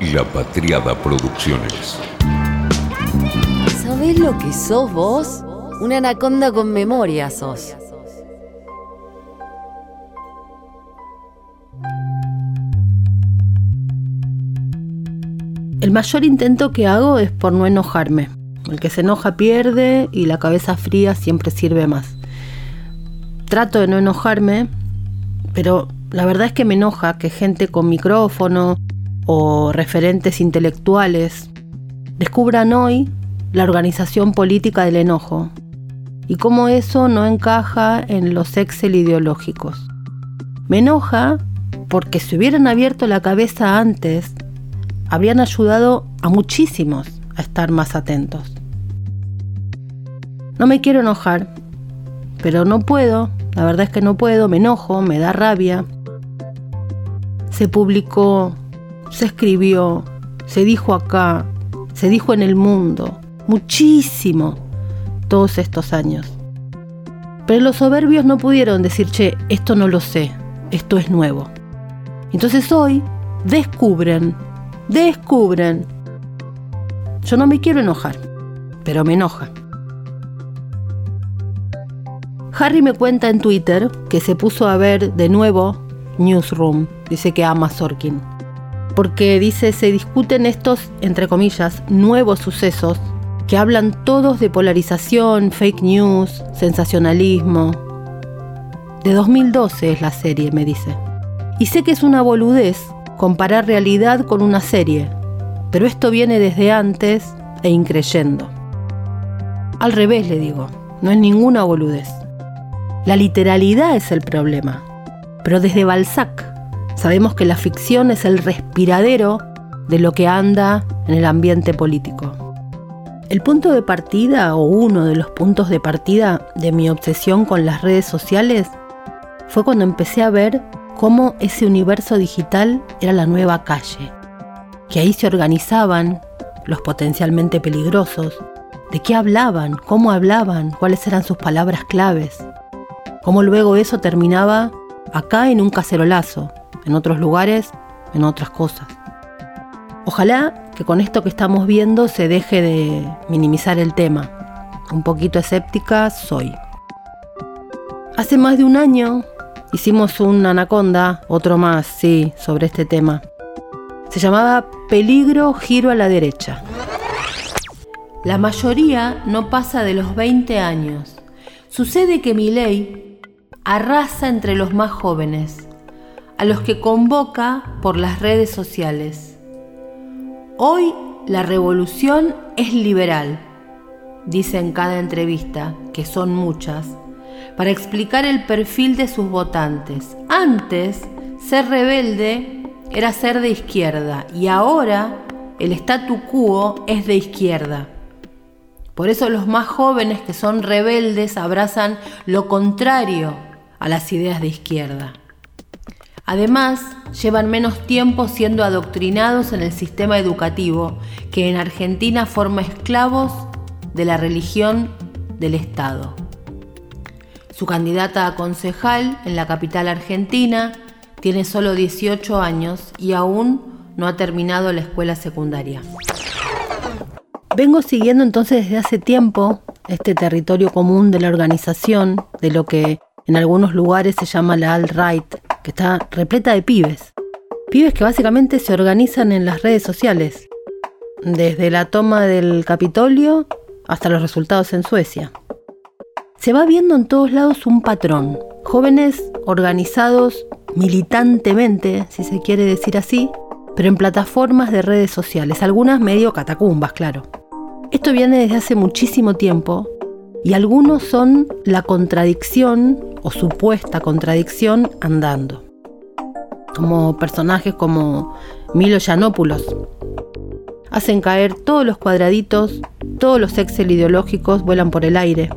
La Patriada Producciones. ¿Sabés lo que sos vos? Una anaconda con memoria sos. El mayor intento que hago es por no enojarme. El que se enoja pierde y la cabeza fría siempre sirve más. Trato de no enojarme, pero la verdad es que me enoja que gente con micrófono o referentes intelectuales descubran hoy la organización política del enojo y cómo eso no encaja en los Excel ideológicos. Me enoja porque si hubieran abierto la cabeza antes, habrían ayudado a muchísimos a estar más atentos. No me quiero enojar, pero no puedo, la verdad es que no puedo, me enojo, me da rabia. Se publicó, se escribió, se dijo acá, se dijo en el mundo, muchísimo todos estos años. Pero los soberbios no pudieron decir, che, esto no lo sé, esto es nuevo. Entonces hoy descubren, descubren. Yo no me quiero enojar, pero me enoja. Harry me cuenta en Twitter que se puso a ver de nuevo Newsroom, dice que ama Sorkin, porque dice se discuten estos, entre comillas, nuevos sucesos que hablan todos de polarización, fake news, sensacionalismo. De 2012 es la serie, me dice. Y sé que es una boludez comparar realidad con una serie, pero esto viene desde antes e increyendo. Al revés le digo, no es ninguna boludez. La literalidad es el problema. Pero desde Balzac sabemos que la ficción es el respiradero de lo que anda en el ambiente político. El punto de partida, o uno de los puntos de partida de mi obsesión con las redes sociales, fue cuando empecé a ver cómo ese universo digital era la nueva calle, que ahí se organizaban los potencialmente peligrosos, de qué hablaban, cómo hablaban, cuáles eran sus palabras claves, cómo luego eso terminaba acá en un cacerolazo, en otros lugares, en otras cosas. Ojalá que con esto que estamos viendo se deje de minimizar el tema. Un poquito escéptica soy. Hace más de un año hicimos un anaconda, otro más, sí, sobre este tema. Se llamaba Peligro Giro a la derecha. La mayoría no pasa de los 20 años. Sucede que mi ley arrasa entre los más jóvenes, a los que convoca por las redes sociales. Hoy la revolución es liberal, dice en cada entrevista, que son muchas, para explicar el perfil de sus votantes. Antes, ser rebelde era ser de izquierda y ahora el statu quo es de izquierda. Por eso los más jóvenes que son rebeldes abrazan lo contrario a las ideas de izquierda. Además, llevan menos tiempo siendo adoctrinados en el sistema educativo, que en Argentina forma esclavos de la religión del Estado. Su candidata a concejal en la capital argentina tiene solo 18 años y aún no ha terminado la escuela secundaria. Vengo siguiendo entonces desde hace tiempo este territorio común de la organización, de lo que en algunos lugares se llama la alt-right, está repleta de pibes. Pibes que básicamente se organizan en las redes sociales, desde la toma del Capitolio hasta los resultados en Suecia. Se va viendo en todos lados un patrón. Jóvenes organizados militantemente, si se quiere decir así, pero en plataformas de redes sociales, algunas medio catacumbas, claro. Esto viene desde hace muchísimo tiempo y algunos son la contradicción o supuesta contradicción andando. Como personajes como Milo Yanopoulos. Hacen caer todos los cuadraditos, todos los Excel ideológicos vuelan por el aire.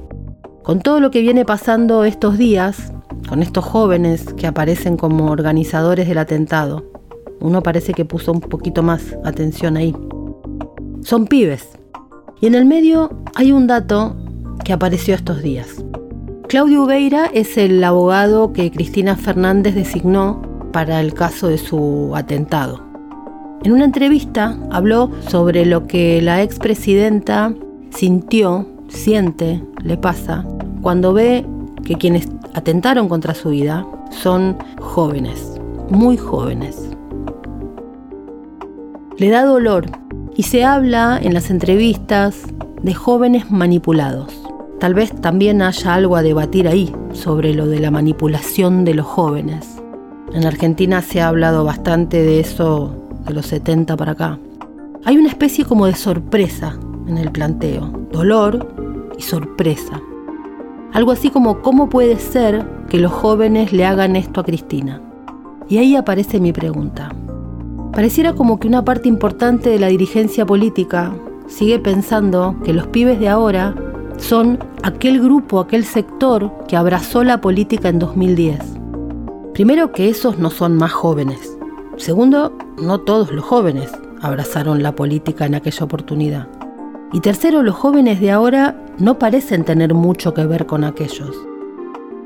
Con todo lo que viene pasando estos días, con estos jóvenes que aparecen como organizadores del atentado, uno parece que puso un poquito más atención ahí. Son pibes. Y en el medio hay un dato que apareció estos días. Claudio Ubeira es el abogado que Cristina Fernández designó para el caso de su atentado. En una entrevista habló sobre lo que la expresidenta sintió, siente, le pasa, cuando ve que quienes atentaron contra su vida son jóvenes, muy jóvenes. Le da dolor y se habla en las entrevistas de jóvenes manipulados. Tal vez también haya algo a debatir ahí sobre lo de la manipulación de los jóvenes. En Argentina se ha hablado bastante de eso de los 70 para acá. Hay una especie como de sorpresa en el planteo, dolor y sorpresa. Algo así como cómo puede ser que los jóvenes le hagan esto a Cristina. Y ahí aparece mi pregunta. Pareciera como que una parte importante de la dirigencia política sigue pensando que los pibes de ahora son aquel grupo, aquel sector que abrazó la política en 2010. Primero que esos no son más jóvenes. Segundo, no todos los jóvenes abrazaron la política en aquella oportunidad. Y tercero, los jóvenes de ahora no parecen tener mucho que ver con aquellos.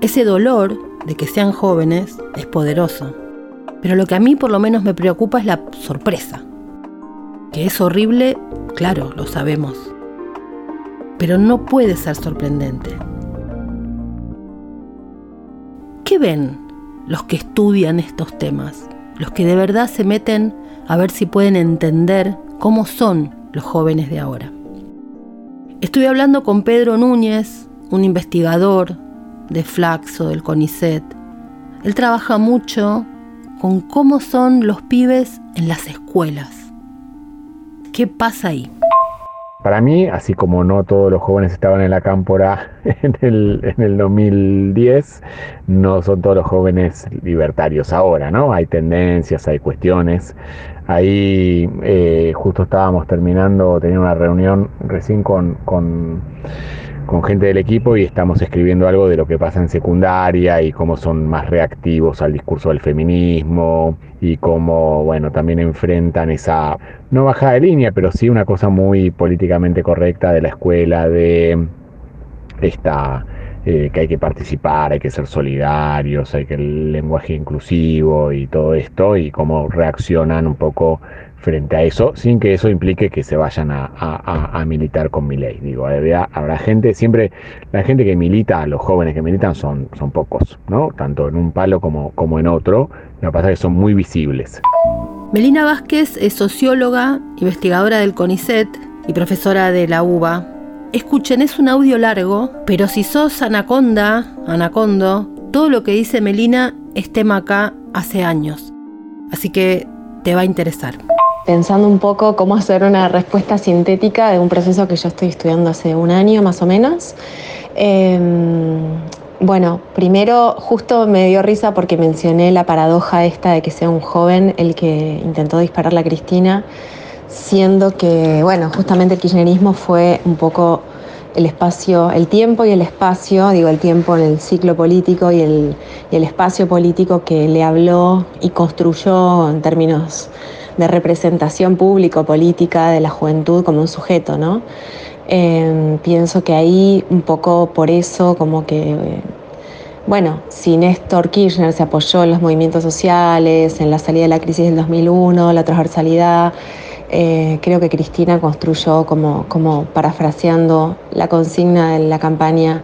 Ese dolor de que sean jóvenes es poderoso. Pero lo que a mí por lo menos me preocupa es la sorpresa. Que es horrible, claro, lo sabemos pero no puede ser sorprendente. ¿Qué ven los que estudian estos temas? Los que de verdad se meten a ver si pueden entender cómo son los jóvenes de ahora. Estoy hablando con Pedro Núñez, un investigador de Flaxo, del CONICET. Él trabaja mucho con cómo son los pibes en las escuelas. ¿Qué pasa ahí? Para mí, así como no todos los jóvenes estaban en la cámpora en el, en el 2010, no son todos los jóvenes libertarios ahora, ¿no? Hay tendencias, hay cuestiones. Ahí eh, justo estábamos terminando, tenía una reunión recién con, con con gente del equipo y estamos escribiendo algo de lo que pasa en secundaria y cómo son más reactivos al discurso del feminismo y cómo, bueno, también enfrentan esa, no bajada de línea, pero sí una cosa muy políticamente correcta de la escuela, de esta... Eh, que hay que participar, hay que ser solidarios, hay que el lenguaje inclusivo y todo esto, y cómo reaccionan un poco frente a eso, sin que eso implique que se vayan a, militar con mi ley. Digo, habrá, gente, siempre la gente que milita, los jóvenes que militan son, son pocos, ¿no? Tanto en un palo como, como en otro. Lo que pasa es que son muy visibles. Melina Vázquez es socióloga, investigadora del CONICET y profesora de la UBA. Escuchen, es un audio largo, pero si sos anaconda, anacondo, todo lo que dice Melina es tema acá hace años. Así que te va a interesar pensando un poco cómo hacer una respuesta sintética de un proceso que yo estoy estudiando hace un año más o menos. Em, bueno, primero justo me dio risa porque mencioné la paradoja esta de que sea un joven el que intentó disparar a Cristina, siendo que, bueno, justamente el kirchnerismo fue un poco el espacio, el tiempo y el espacio, digo el tiempo en el ciclo político y el, y el espacio político que le habló y construyó en términos de representación público-política de la juventud como un sujeto, ¿no? Em, pienso que ahí un poco por eso como que, bueno, si Néstor Kirchner se apoyó en los movimientos sociales, en la salida de la crisis del 2001, la transversalidad, eh, creo que Cristina construyó como, como parafraseando la consigna de la campaña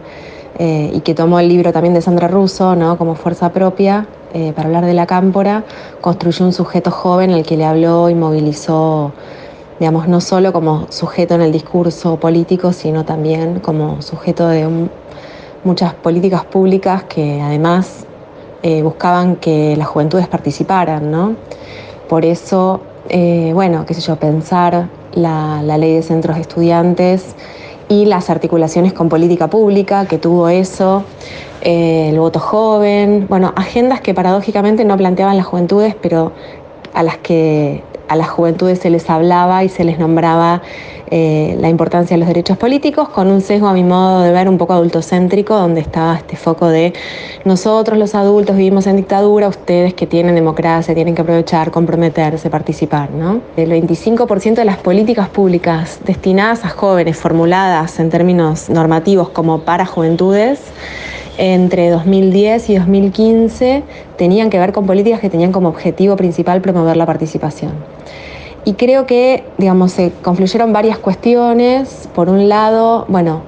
eh, y que tomó el libro también de Sandra Russo, ¿no? como fuerza propia, eh, para hablar de la cámpora, construyó un sujeto joven al que le habló y movilizó, digamos, no solo como sujeto en el discurso político, sino también como sujeto de muchas políticas públicas que además buscaban que las juventudes participaran, ¿no? Por eso, eh, bueno, qué sé yo, pensar la, ley de centros de estudiantes y las articulaciones con política pública que tuvo eso, eh, el voto joven, bueno, agendas que paradójicamente no planteaban las juventudes, pero a las que a las juventudes se les hablaba y se les nombraba eh, la importancia de los derechos políticos, con un sesgo a mi modo de ver un poco adultocéntrico, donde estaba este foco de nosotros los adultos vivimos en dictadura, ustedes que tienen democracia tienen que aprovechar, comprometerse, participar. ¿no? El 25% de las políticas públicas destinadas a jóvenes, formuladas en términos normativos como para juventudes, entre 2010 y 2015 tenían que ver con políticas que tenían como objetivo principal promover la participación. y creo que, digamos, se confluyeron varias cuestiones. Por un lado, bueno,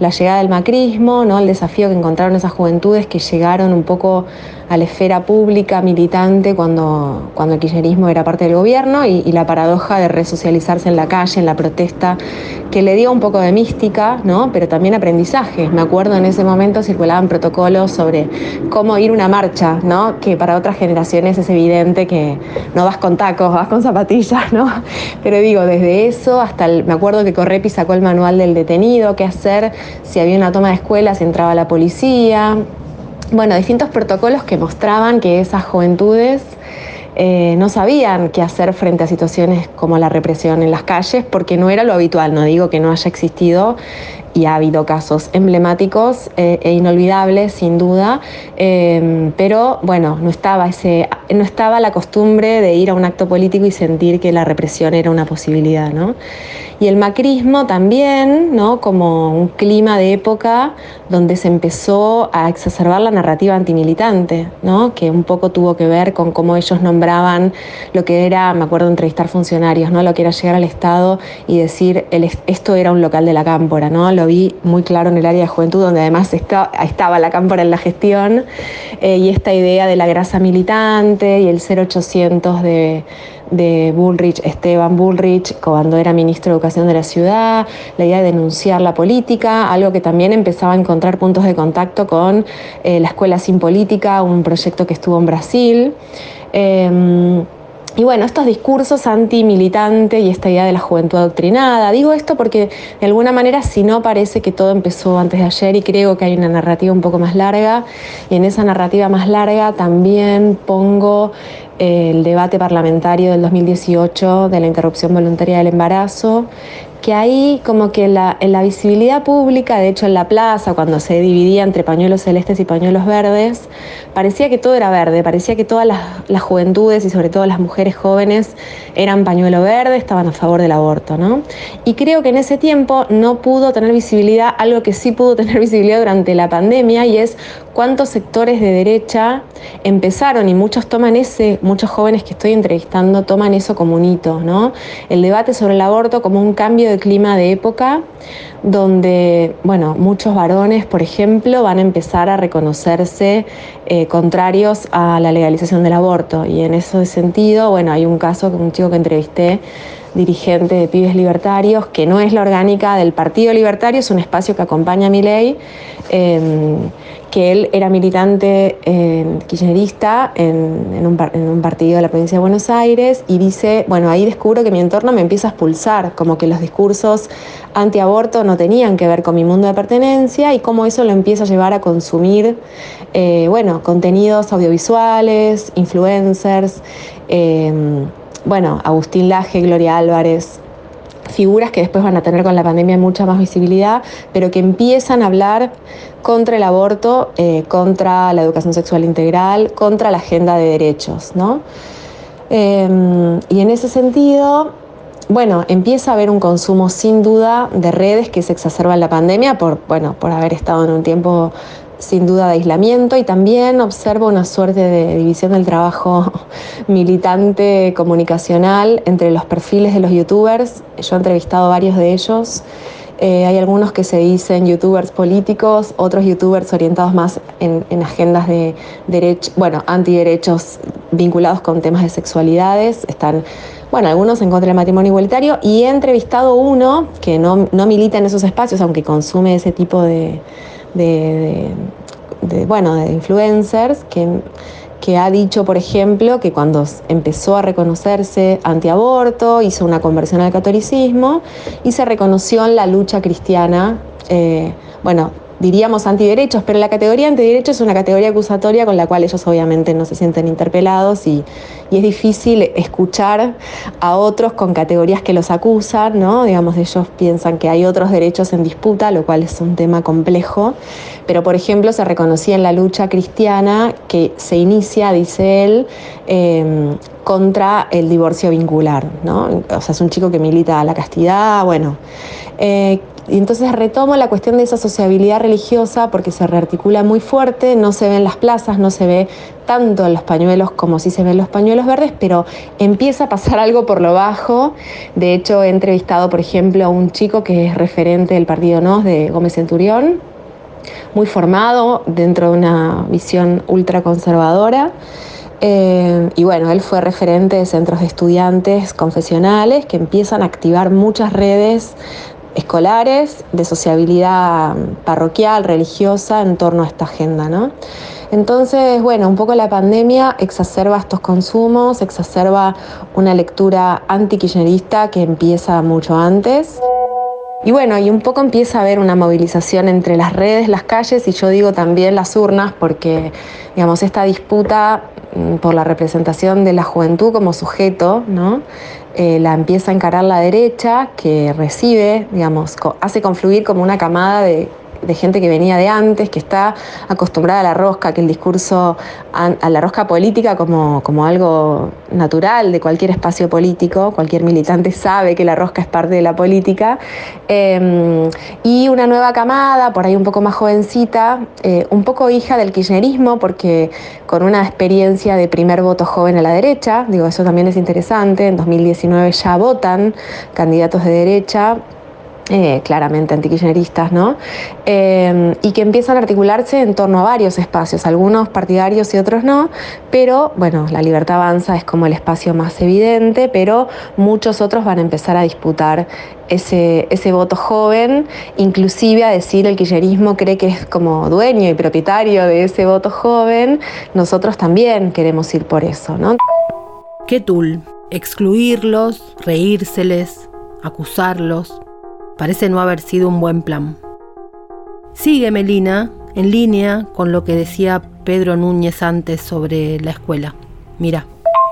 la llegada del macrismo, ¿no? el desafío que encontraron esas juventudes que llegaron un poco a la esfera pública, militante, cuando, cuando el kirchnerismo era parte del gobierno, y, la paradoja de resocializarse en la calle, en la protesta, que le dio un poco de mística, ¿no? pero también aprendizaje. Me acuerdo en ese momento circulaban protocolos sobre cómo ir una marcha, ¿no? que para otras generaciones es evidente que no vas con tacos, vas con zapatillas, ¿no? pero digo, desde eso hasta, el, me acuerdo que Correpi sacó el manual del detenido, qué hacer si había una toma de escuela, si entraba la policía, bueno, distintos protocolos que mostraban que esas juventudes eh, no sabían qué hacer frente a situaciones como la represión en las calles, porque no era lo habitual, no digo que no haya existido y ha habido casos emblemáticos eh, e inolvidables, sin duda, eh, pero bueno, no estaba, ese, no estaba la costumbre de ir a un acto político y sentir que la represión era una posibilidad, ¿no? Y el macrismo también, ¿no? como un clima de época donde se empezó a exacerbar la narrativa antimilitante, ¿no? que un poco tuvo que ver con cómo ellos nombraban lo que era, me acuerdo entrevistar funcionarios, ¿no? lo que era llegar al Estado y decir, el, esto era un local de la cámpora, ¿no? Lo vi muy claro en el área de juventud, donde además estaba la cámpora en la gestión, eh, y esta idea de la grasa militante y el 0800 de de Bullrich, Esteban Bullrich, cuando era ministro de Educación de la ciudad, la idea de denunciar la política, algo que también empezaba a encontrar puntos de contacto con eh, la Escuela Sin Política, un proyecto que estuvo en Brasil. Em, y bueno, estos discursos antimilitantes y esta idea de la juventud adoctrinada. Digo esto porque de alguna manera si no parece que todo empezó antes de ayer y creo que hay una narrativa un poco más larga y en esa narrativa más larga también pongo el debate parlamentario del 2018 de la interrupción voluntaria del embarazo, que ahí como que la, en la visibilidad pública, de hecho en la plaza, cuando se dividía entre pañuelos celestes y pañuelos verdes, parecía que todo era verde, parecía que todas las, las juventudes y sobre todo las mujeres jóvenes eran pañuelo verde, estaban a favor del aborto, ¿no? Y creo que en ese tiempo no pudo tener visibilidad algo que sí pudo tener visibilidad durante la pandemia y es cuántos sectores de derecha empezaron y muchos toman ese, muchos jóvenes que estoy entrevistando toman eso como un hito, ¿no? El debate sobre el aborto como un cambio de clima de época donde, bueno, muchos varones, por ejemplo, van a empezar a reconocerse eh, contrarios a la legalización del aborto. Y en ese sentido, bueno, hay un caso, un chico que entrevisté, dirigente de Pibes Libertarios, que no es la orgánica del Partido Libertario, es un espacio que acompaña a mi ley. Em, que él era militante kirchnerista en, un, partido de la provincia de Buenos Aires y dice, bueno, ahí descubro que mi entorno me empieza a expulsar, como que los discursos antiaborto no tenían que ver con mi mundo de pertenencia y cómo eso lo empieza a llevar a consumir, eh, bueno, contenidos audiovisuales, influencers, eh, bueno, Agustín Laje, Gloria Álvarez, figuras que después van a tener con la pandemia mucha más visibilidad, pero que empiezan a hablar contra el aborto, eh, contra la educación sexual integral, contra la agenda de derechos. ¿no? Em, y en ese sentido, bueno, empieza a haber un consumo sin duda de redes que se exacerba en la pandemia por, bueno, por haber estado en un tiempo sin duda de aislamiento y también observo una suerte de división del trabajo militante comunicacional entre los perfiles de los youtubers. Yo he entrevistado varios de ellos. Eh, hay algunos que se dicen youtubers políticos, otros youtubers orientados más en, agendas de derechos, bueno, antiderechos vinculados con temas de sexualidades. Están, bueno, algunos en contra del matrimonio igualitario y he entrevistado uno que no, no milita en esos espacios, aunque consume ese tipo de, de, bueno, de influencers que, que ha dicho, por ejemplo, que cuando empezó a reconocerse antiaborto, hizo una conversión al catolicismo y se reconoció en la lucha cristiana, eh, bueno, diríamos antiderechos, pero la categoría antiderechos es una categoría acusatoria con la cual ellos obviamente no se sienten interpelados y, es difícil escuchar a otros con categorías que los acusan, ¿no? Digamos, ellos piensan que hay otros derechos en disputa, lo cual es un tema complejo, pero por ejemplo se reconocía en la lucha cristiana que se inicia, dice él, em, contra el divorcio vincular, ¿no? O sea, es un chico que milita a la castidad, bueno. Eh, Y entonces retomo la cuestión de esa sociabilidad religiosa porque se rearticula muy fuerte, no se ve en las plazas, no se ve tanto en los pañuelos como sí se ven los pañuelos verdes, pero empieza a pasar algo por lo bajo. De hecho, he entrevistado, por ejemplo, a un chico que es referente del partido NOS de Gómez Centurión, muy formado dentro de una visión ultraconservadora. Eh, y bueno, él fue referente de centros de estudiantes confesionales que empiezan a activar muchas redes escolares de sociabilidad parroquial, religiosa en torno a esta agenda, ¿no? Entonces, bueno, un poco la pandemia exacerba estos consumos, exacerba una lectura anti-kirchnerista que empieza mucho antes. Y bueno, y un poco empieza a haber una movilización entre las redes, las calles y yo digo también las urnas, porque digamos, esta disputa mm, por la representación de la juventud como sujeto, ¿no? Eh, la empieza a encarar la derecha, que recibe, digamos, hace confluir como una camada de de gente que venía de antes, que está acostumbrada a la rosca, que el discurso a, la rosca política como, como, algo natural de cualquier espacio político, cualquier militante sabe que la rosca es parte de la política, em, y una nueva camada, por ahí un poco más jovencita, eh, un poco hija del kirchnerismo, porque con una experiencia de primer voto joven a la derecha, digo, eso también es interesante, en 2019 ya votan candidatos de derecha, eh, claramente antikirchneristas, ¿no? Eh, y que empiezan a articularse en torno a varios espacios, algunos partidarios y otros no, pero bueno, la libertad avanza es como el espacio más evidente, pero muchos otros van a empezar a disputar ese, ese voto joven, inclusive a decir el kirchnerismo cree que es como dueño y propietario de ese voto joven, nosotros también queremos ir por eso, ¿no? ¿Qué tool? Excluirlos, reírseles, acusarlos Parece no haber sido un buen plan. Sigue Melina en línea con lo que decía Pedro Núñez antes sobre la escuela. Mira.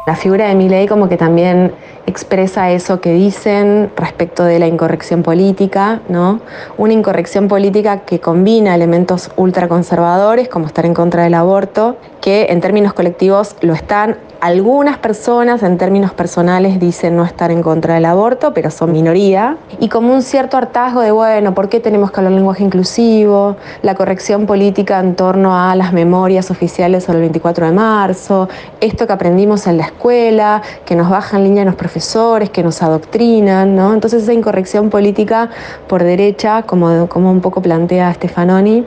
La figura de Milei como que también expresa eso que dicen respecto de la incorrección política, ¿no? Una incorrección política que combina elementos ultraconservadores, como estar en contra del aborto, que en términos colectivos lo están algunas personas en términos personales dicen no estar en contra del aborto, pero son minoría. Y como un cierto hartazgo de, bueno, ¿por qué tenemos que hablar lenguaje inclusivo? La corrección política en torno a las memorias oficiales sobre el 24 de marzo, esto que aprendimos en la escuela, que nos bajan línea los profesores, que nos adoctrinan, ¿no? Entonces esa incorrección política por derecha, como, como un poco plantea Stefanoni,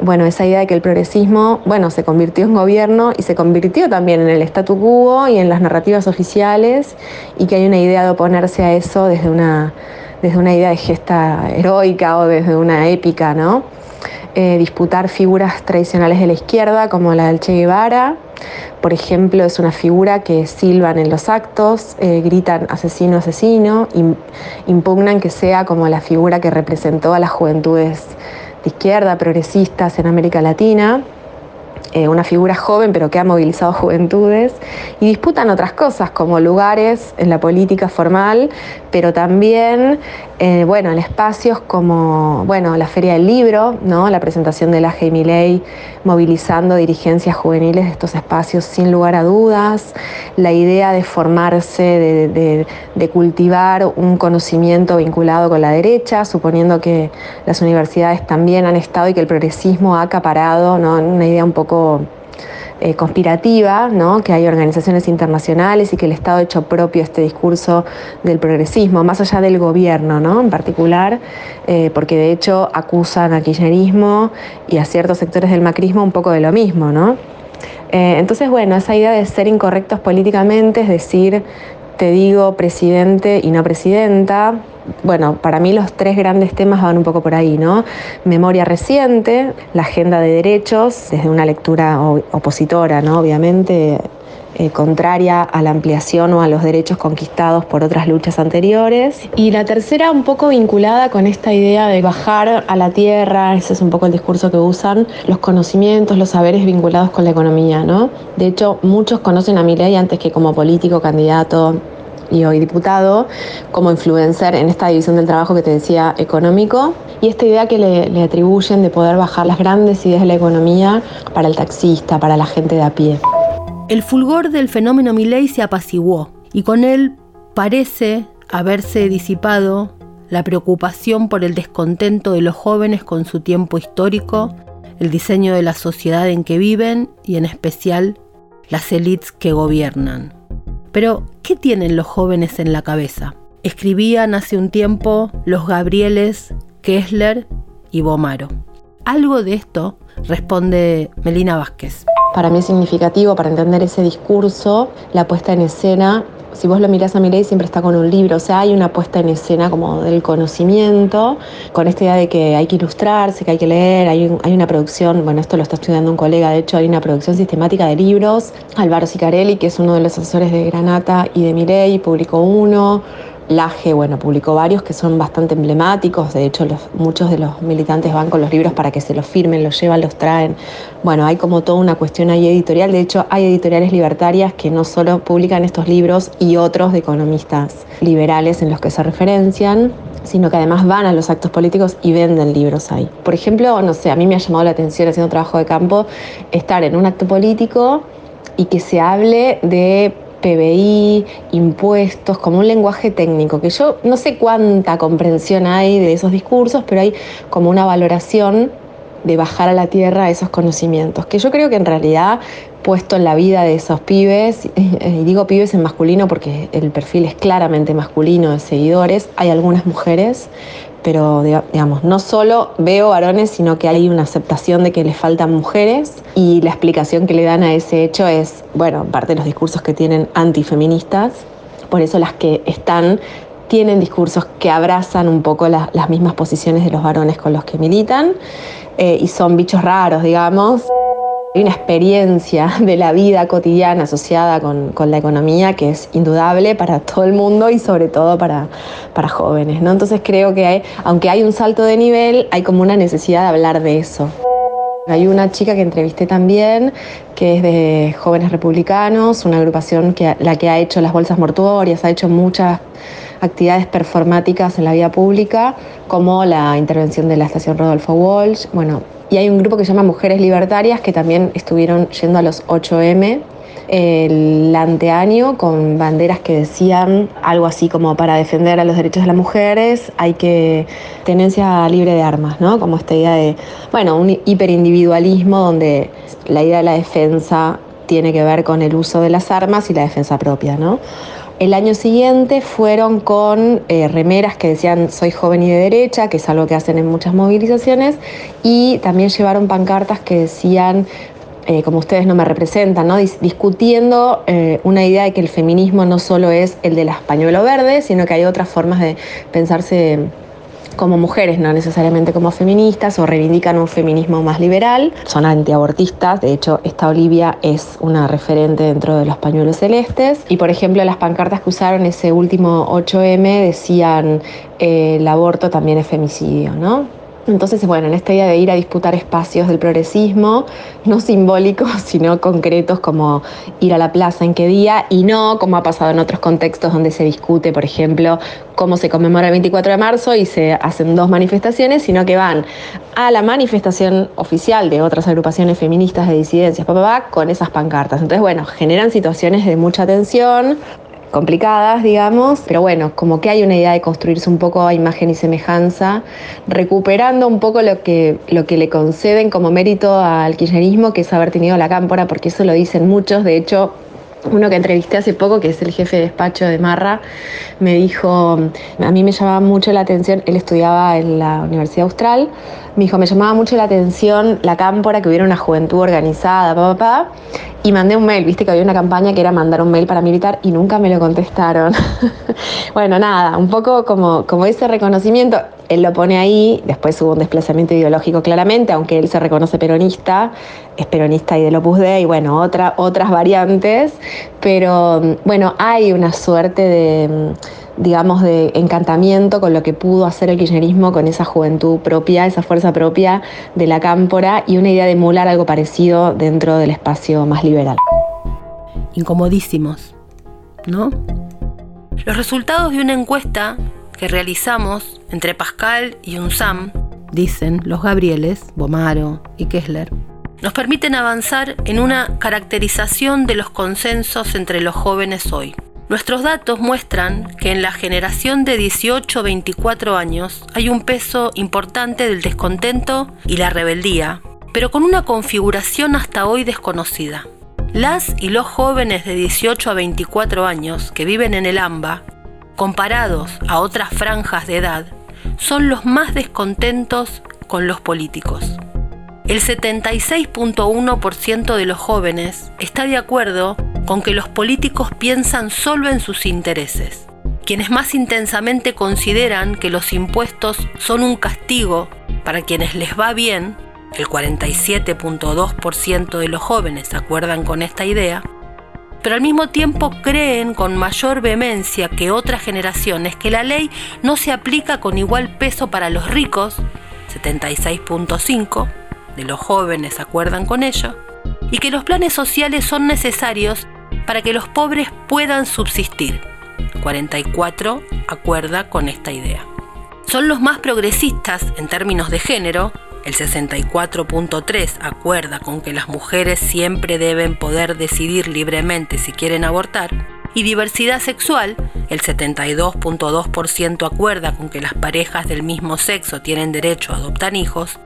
bueno, esa idea de que el progresismo, bueno, se convirtió en gobierno y se convirtió también en el statu quo y en las narrativas oficiales y que hay una idea de oponerse a eso desde una, desde una idea de gesta heroica o desde una épica, ¿no? Eh, disputar figuras tradicionales de la izquierda como la del Che Guevara, por ejemplo, es una figura que silban en los actos, eh, gritan asesino, asesino, impugnan que sea como la figura que representó a las juventudes de izquierda, progresistas en América Latina. Eh, una figura joven pero que ha movilizado juventudes y disputan otras cosas como lugares en la política formal, pero también eh, bueno, en espacios como bueno, la Feria del Libro, ¿no? la presentación de la Milei movilizando dirigencias juveniles de estos espacios sin lugar a dudas, la idea de formarse, de, de cultivar un conocimiento vinculado con la derecha, suponiendo que las universidades también han estado y que el progresismo ha acaparado, ¿no? una idea un poco eh, conspirativa, ¿no? que hay organizaciones internacionales y que el Estado ha hecho propio este discurso del progresismo, más allá del gobierno ¿no? en particular, eh, porque de hecho acusan al kirchnerismo y a ciertos sectores del macrismo un poco de lo mismo. ¿no? Eh, entonces, bueno, esa idea de ser incorrectos políticamente, es decir, te digo presidente y no presidenta, bueno, para mí los tres grandes temas van un poco por ahí, ¿no? Memoria reciente, la agenda de derechos, desde una lectura opositora, ¿no? Obviamente, eh, contraria a la ampliación o a los derechos conquistados por otras luchas anteriores. Y la tercera un poco vinculada con esta idea de bajar a la tierra, ese es un poco el discurso que usan, los conocimientos, los saberes vinculados con la economía, ¿no? De hecho, muchos conocen a Milei antes que como político, candidato y hoy diputado, como influencer en esta división del trabajo que te decía económico, y esta idea que le, atribuyen de poder bajar las grandes ideas de la economía para el taxista, para la gente de a pie. El fulgor del fenómeno Milley se apaciguó y con él parece haberse disipado la preocupación por el descontento de los jóvenes con su tiempo histórico, el diseño de la sociedad en que viven y en especial las élites que gobiernan. Pero, ¿qué tienen los jóvenes en la cabeza? Escribían hace un tiempo los Gabrieles, Kessler y Bomaro. Algo de esto responde Melina Vázquez. Para mí es significativo para entender ese discurso, la puesta en escena si vos lo mirás a Milei siempre está con un libro, o sea, hay una puesta en escena como del conocimiento, con esta idea de que hay que ilustrarse, que hay que leer, hay, hay una producción, bueno, esto lo está estudiando un colega, de hecho hay una producción sistemática de libros, Álvaro Sicarelli, que es uno de los asesores de Granata y de Milei, publicó uno, Laje, bueno, publicó varios que son bastante emblemáticos, de hecho muchos de los militantes van con los libros para que se los firmen, los llevan, los traen. Bueno, hay como toda una cuestión ahí editorial, de hecho hay editoriales libertarias que no solo publican estos libros y otros de economistas liberales en los que se referencian, sino que además van a los actos políticos y venden libros ahí. Por ejemplo, no sé, a mí me ha llamado la atención haciendo trabajo de campo estar en un acto político y que se hable de PBI, impuestos, como un lenguaje técnico, que yo no sé cuánta comprensión hay de esos discursos, pero hay como una valoración de bajar a la tierra esos conocimientos, que yo creo que en realidad puesto en la vida de esos pibes, y digo pibes en masculino porque el perfil es claramente masculino de seguidores, hay algunas mujeres, pero digamos, no solo veo varones, sino que hay una aceptación de que les faltan mujeres y la explicación que le dan a ese hecho es, bueno, parte de los discursos que tienen antifeministas, por eso las que están tienen discursos que abrazan un poco las mismas posiciones de los varones con los que militan eh, y son bichos raros, digamos. Hay una experiencia de la vida cotidiana asociada con, la economía que es indudable para todo el mundo y sobre todo para, para jóvenes. ¿no? Entonces creo que aunque hay un salto de nivel, hay como una necesidad de hablar de eso. Hay una chica que entrevisté también, que es de Jóvenes Republicanos, una agrupación que la que ha hecho las bolsas mortuorias, ha hecho muchas actividades performáticas en la vida pública, como la intervención de la estación Rodolfo Walsh. Bueno, y hay un grupo que se llama Mujeres Libertarias que también estuvieron yendo a los 8M el anteaño con banderas que decían algo así como para defender a los derechos de las mujeres hay que tenencia libre de armas, ¿no? Como esta idea de, bueno, un hiperindividualismo donde la idea de la defensa tiene que ver con el uso de las armas y la defensa propia, ¿no? El año siguiente fueron con eh, remeras que decían soy joven y de derecha, que es algo que hacen en muchas movilizaciones, y también llevaron pancartas que decían eh, como ustedes no me representan, ¿no? discutiendo eh, una idea de que el feminismo no solo es el de las pañuelo verde, sino que hay otras formas de pensarse como mujeres, no necesariamente como feministas, o reivindican un feminismo más liberal, son antiabortistas, de hecho esta Olivia es una referente dentro de los pañuelos celestes, y por ejemplo las pancartas que usaron ese último 8M decían eh, el aborto también es femicidio, ¿no? Entonces, bueno, en esta idea de ir a disputar espacios del progresismo, no simbólicos, sino concretos, como ir a la plaza en qué día, y no como ha pasado en otros contextos donde se discute, por ejemplo, cómo se conmemora el 24 de marzo y se hacen dos manifestaciones, sino que van a la manifestación oficial de otras agrupaciones feministas de disidencias, papá, con esas pancartas. Entonces, bueno, generan situaciones de mucha tensión, complicadas, digamos, pero bueno, como que hay una idea de construirse un poco a imagen y semejanza, recuperando un poco lo que, lo que le conceden como mérito al kirchnerismo, que es haber tenido la cámpora, porque eso lo dicen muchos, de hecho, uno que entrevisté hace poco, que es el jefe de despacho de Marra, me dijo, a mí me llamaba mucho la atención, él estudiaba en la Universidad Austral, me dijo, me llamaba mucho la atención la cámpora, que hubiera una juventud organizada, papá, y mandé un mail, viste que había una campaña que era mandar un mail para militar y nunca me lo contestaron. bueno, nada, un poco como, como ese reconocimiento, él lo pone ahí, después hubo un desplazamiento ideológico claramente, aunque él se reconoce peronista, es peronista y del Opus Dei, y bueno, otra, otras variantes, pero bueno, hay una suerte de digamos, de encantamiento con lo que pudo hacer el kirchnerismo con esa juventud propia, esa fuerza propia de la cámpora y una idea de emular algo parecido dentro del espacio más liberal. Incomodísimos, ¿no? Los resultados de una encuesta que realizamos entre Pascal y UNSAM, dicen los Gabrieles, Bomaro y Kessler, nos permiten avanzar en una caracterización de los consensos entre los jóvenes hoy. Nuestros datos muestran que en la generación de 18-24 años hay un peso importante del descontento y la rebeldía, pero con una configuración hasta hoy desconocida. Las y los jóvenes de 18 a 24 años que viven en el AMBA, comparados a otras franjas de edad, son los más descontentos con los políticos. El 76.1% de los jóvenes está de acuerdo con que los políticos piensan solo en sus intereses. Quienes más intensamente consideran que los impuestos son un castigo para quienes les va bien, el 47.2% de los jóvenes acuerdan con esta idea, pero al mismo tiempo creen con mayor vehemencia que otras generaciones que la ley no se aplica con igual peso para los ricos, 76.5% de los jóvenes acuerdan con ello, y que los planes sociales son necesarios para que los pobres puedan subsistir. 44 acuerda con esta idea. Son los más progresistas en términos de género, el 64.3 acuerda con que las mujeres siempre deben poder decidir libremente si quieren abortar, y diversidad sexual, el 72.2% acuerda con que las parejas del mismo sexo tienen derecho a adoptar hijos,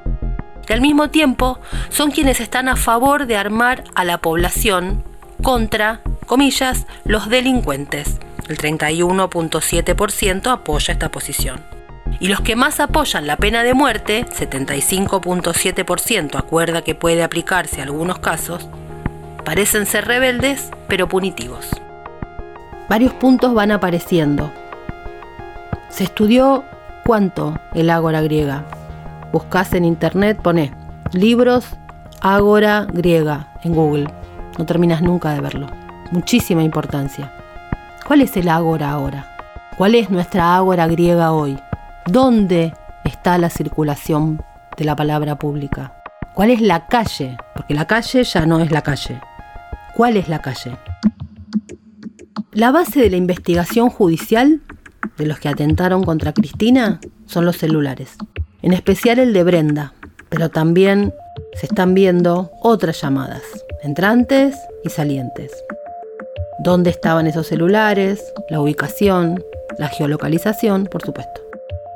y al mismo tiempo son quienes están a favor de armar a la población contra, comillas, los delincuentes. El 31.7% apoya esta posición. Y los que más apoyan la pena de muerte, 75.7% acuerda que puede aplicarse a algunos casos, parecen ser rebeldes pero punitivos. Varios puntos van apareciendo. Se estudió cuánto el ágora griega. Buscás en internet, pone libros ágora griega en Google no terminas nunca de verlo. Muchísima importancia. ¿Cuál es el ágora ahora? ¿Cuál es nuestra ágora griega hoy? ¿Dónde está la circulación de la palabra pública? ¿Cuál es la calle? Porque la calle ya no es la calle. ¿Cuál es la calle? La base de la investigación judicial de los que atentaron contra Cristina son los celulares, en especial el de Brenda, pero también se están viendo otras llamadas entrantes y salientes. ¿Dónde estaban esos celulares? La ubicación, la geolocalización, por supuesto.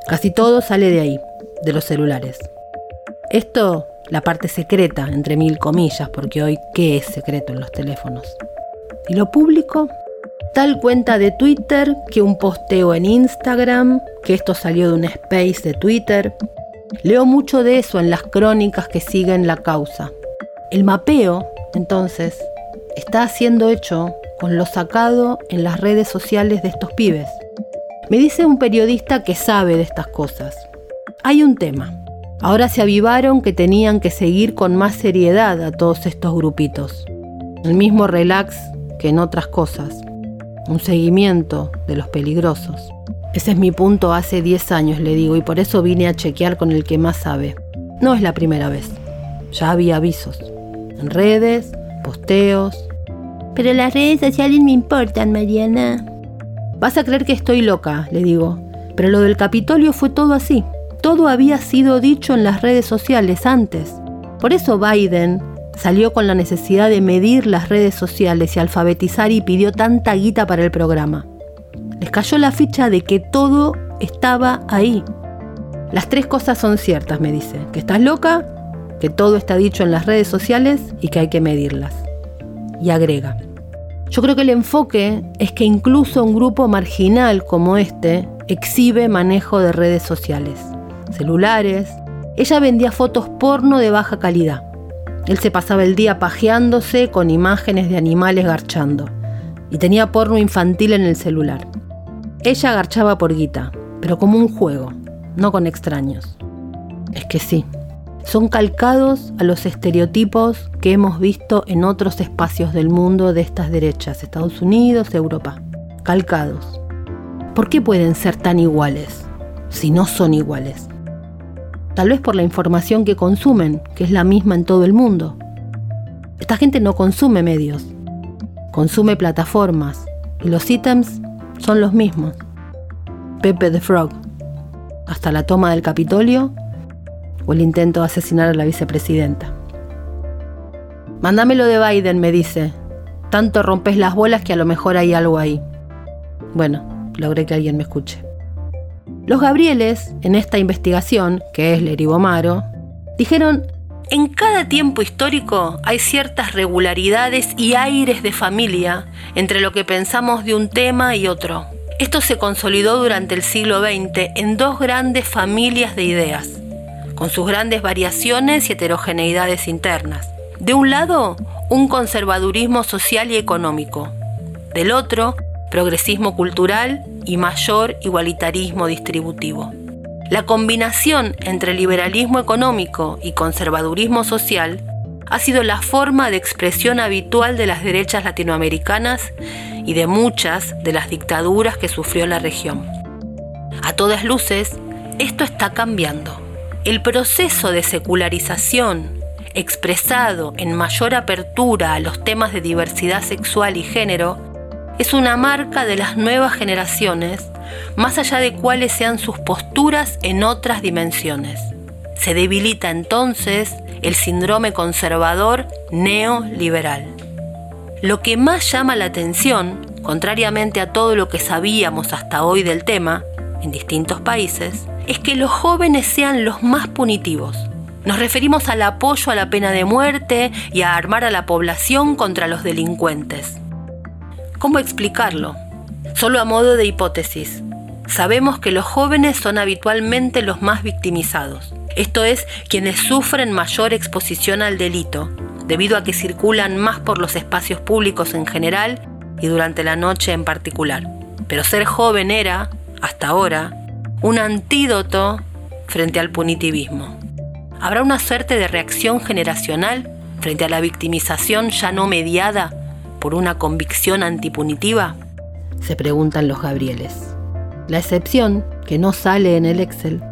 Casi todo sale de ahí, de los celulares. Esto, la parte secreta, entre mil comillas, porque hoy, ¿qué es secreto en los teléfonos? Y lo público, tal cuenta de Twitter que un posteo en Instagram, que esto salió de un space de Twitter. Leo mucho de eso en las crónicas que siguen la causa. El mapeo entonces, está siendo hecho con lo sacado en las redes sociales de estos pibes. Me dice un periodista que sabe de estas cosas. Hay un tema. Ahora se avivaron que tenían que seguir con más seriedad a todos estos grupitos. El mismo relax que en otras cosas. Un seguimiento de los peligrosos. Ese es mi punto hace 10 años, le digo, y por eso vine a chequear con el que más sabe. No es la primera vez. Ya había avisos en redes, posteos. Pero las redes sociales me importan, Mariana. Vas a creer que estoy loca, le digo. Pero lo del Capitolio fue todo así. Todo había sido dicho en las redes sociales antes. Por eso Biden salió con la necesidad de medir las redes sociales y alfabetizar y pidió tanta guita para el programa. Les cayó la ficha de que todo estaba ahí. Las tres cosas son ciertas, me dice. Que estás loca, que todo está dicho en las redes sociales y que hay que medirlas. Y agrega, yo creo que el enfoque es que incluso un grupo marginal como este exhibe manejo de redes sociales, celulares. Ella vendía fotos porno de baja calidad. Él se pasaba el día pajeándose con imágenes de animales garchando. Y tenía porno infantil en el celular. Ella garchaba por guita, pero como un juego, no con extraños. Es que sí, son calcados a los estereotipos que hemos visto en otros espacios del mundo de estas derechas, Estados Unidos, Europa. Calcados. ¿Por qué pueden ser tan iguales si no son iguales? Tal vez por la información que consumen, que es la misma en todo el mundo. Esta gente no consume medios, consume plataformas y los ítems son los mismos. Pepe the Frog. Hasta la toma del Capitolio o el intento de asesinar a la vicepresidenta. Mándamelo de Biden, me dice. Tanto rompes las bolas que a lo mejor hay algo ahí. Bueno, logré que alguien me escuche. Los Gabrieles, en esta investigación, que es Leribomaro, dijeron, en cada tiempo histórico hay ciertas regularidades y aires de familia entre lo que pensamos de un tema y otro. Esto se consolidó durante el siglo XX en dos grandes familias de ideas, con sus grandes variaciones y heterogeneidades internas. De un lado, un conservadurismo social y económico. Del otro, progresismo cultural y mayor igualitarismo distributivo. La combinación entre liberalismo económico y conservadurismo social ha sido la forma de expresión habitual de las derechas latinoamericanas y de muchas de las dictaduras que sufrió la región. A todas luces, esto está cambiando. El proceso de secularización, expresado en mayor apertura a los temas de diversidad sexual y género, es una marca de las nuevas generaciones, más allá de cuáles sean sus posturas en otras dimensiones. Se debilita entonces el síndrome conservador neoliberal. Lo que más llama la atención, contrariamente a todo lo que sabíamos hasta hoy del tema, en distintos países, es que los jóvenes sean los más punitivos. Nos referimos al apoyo a la pena de muerte y a armar a la población contra los delincuentes. ¿Cómo explicarlo? Solo a modo de hipótesis. Sabemos que los jóvenes son habitualmente los más victimizados esto es, quienes sufren mayor exposición al delito, debido a que circulan más por los espacios públicos en general y durante la noche en particular. Pero ser joven era, hasta ahora, un antídoto frente al punitivismo. ¿Habrá una suerte de reacción generacional frente a la victimización ya no mediada por una convicción antipunitiva? Se preguntan los Gabrieles. La excepción, que no sale en el Excel,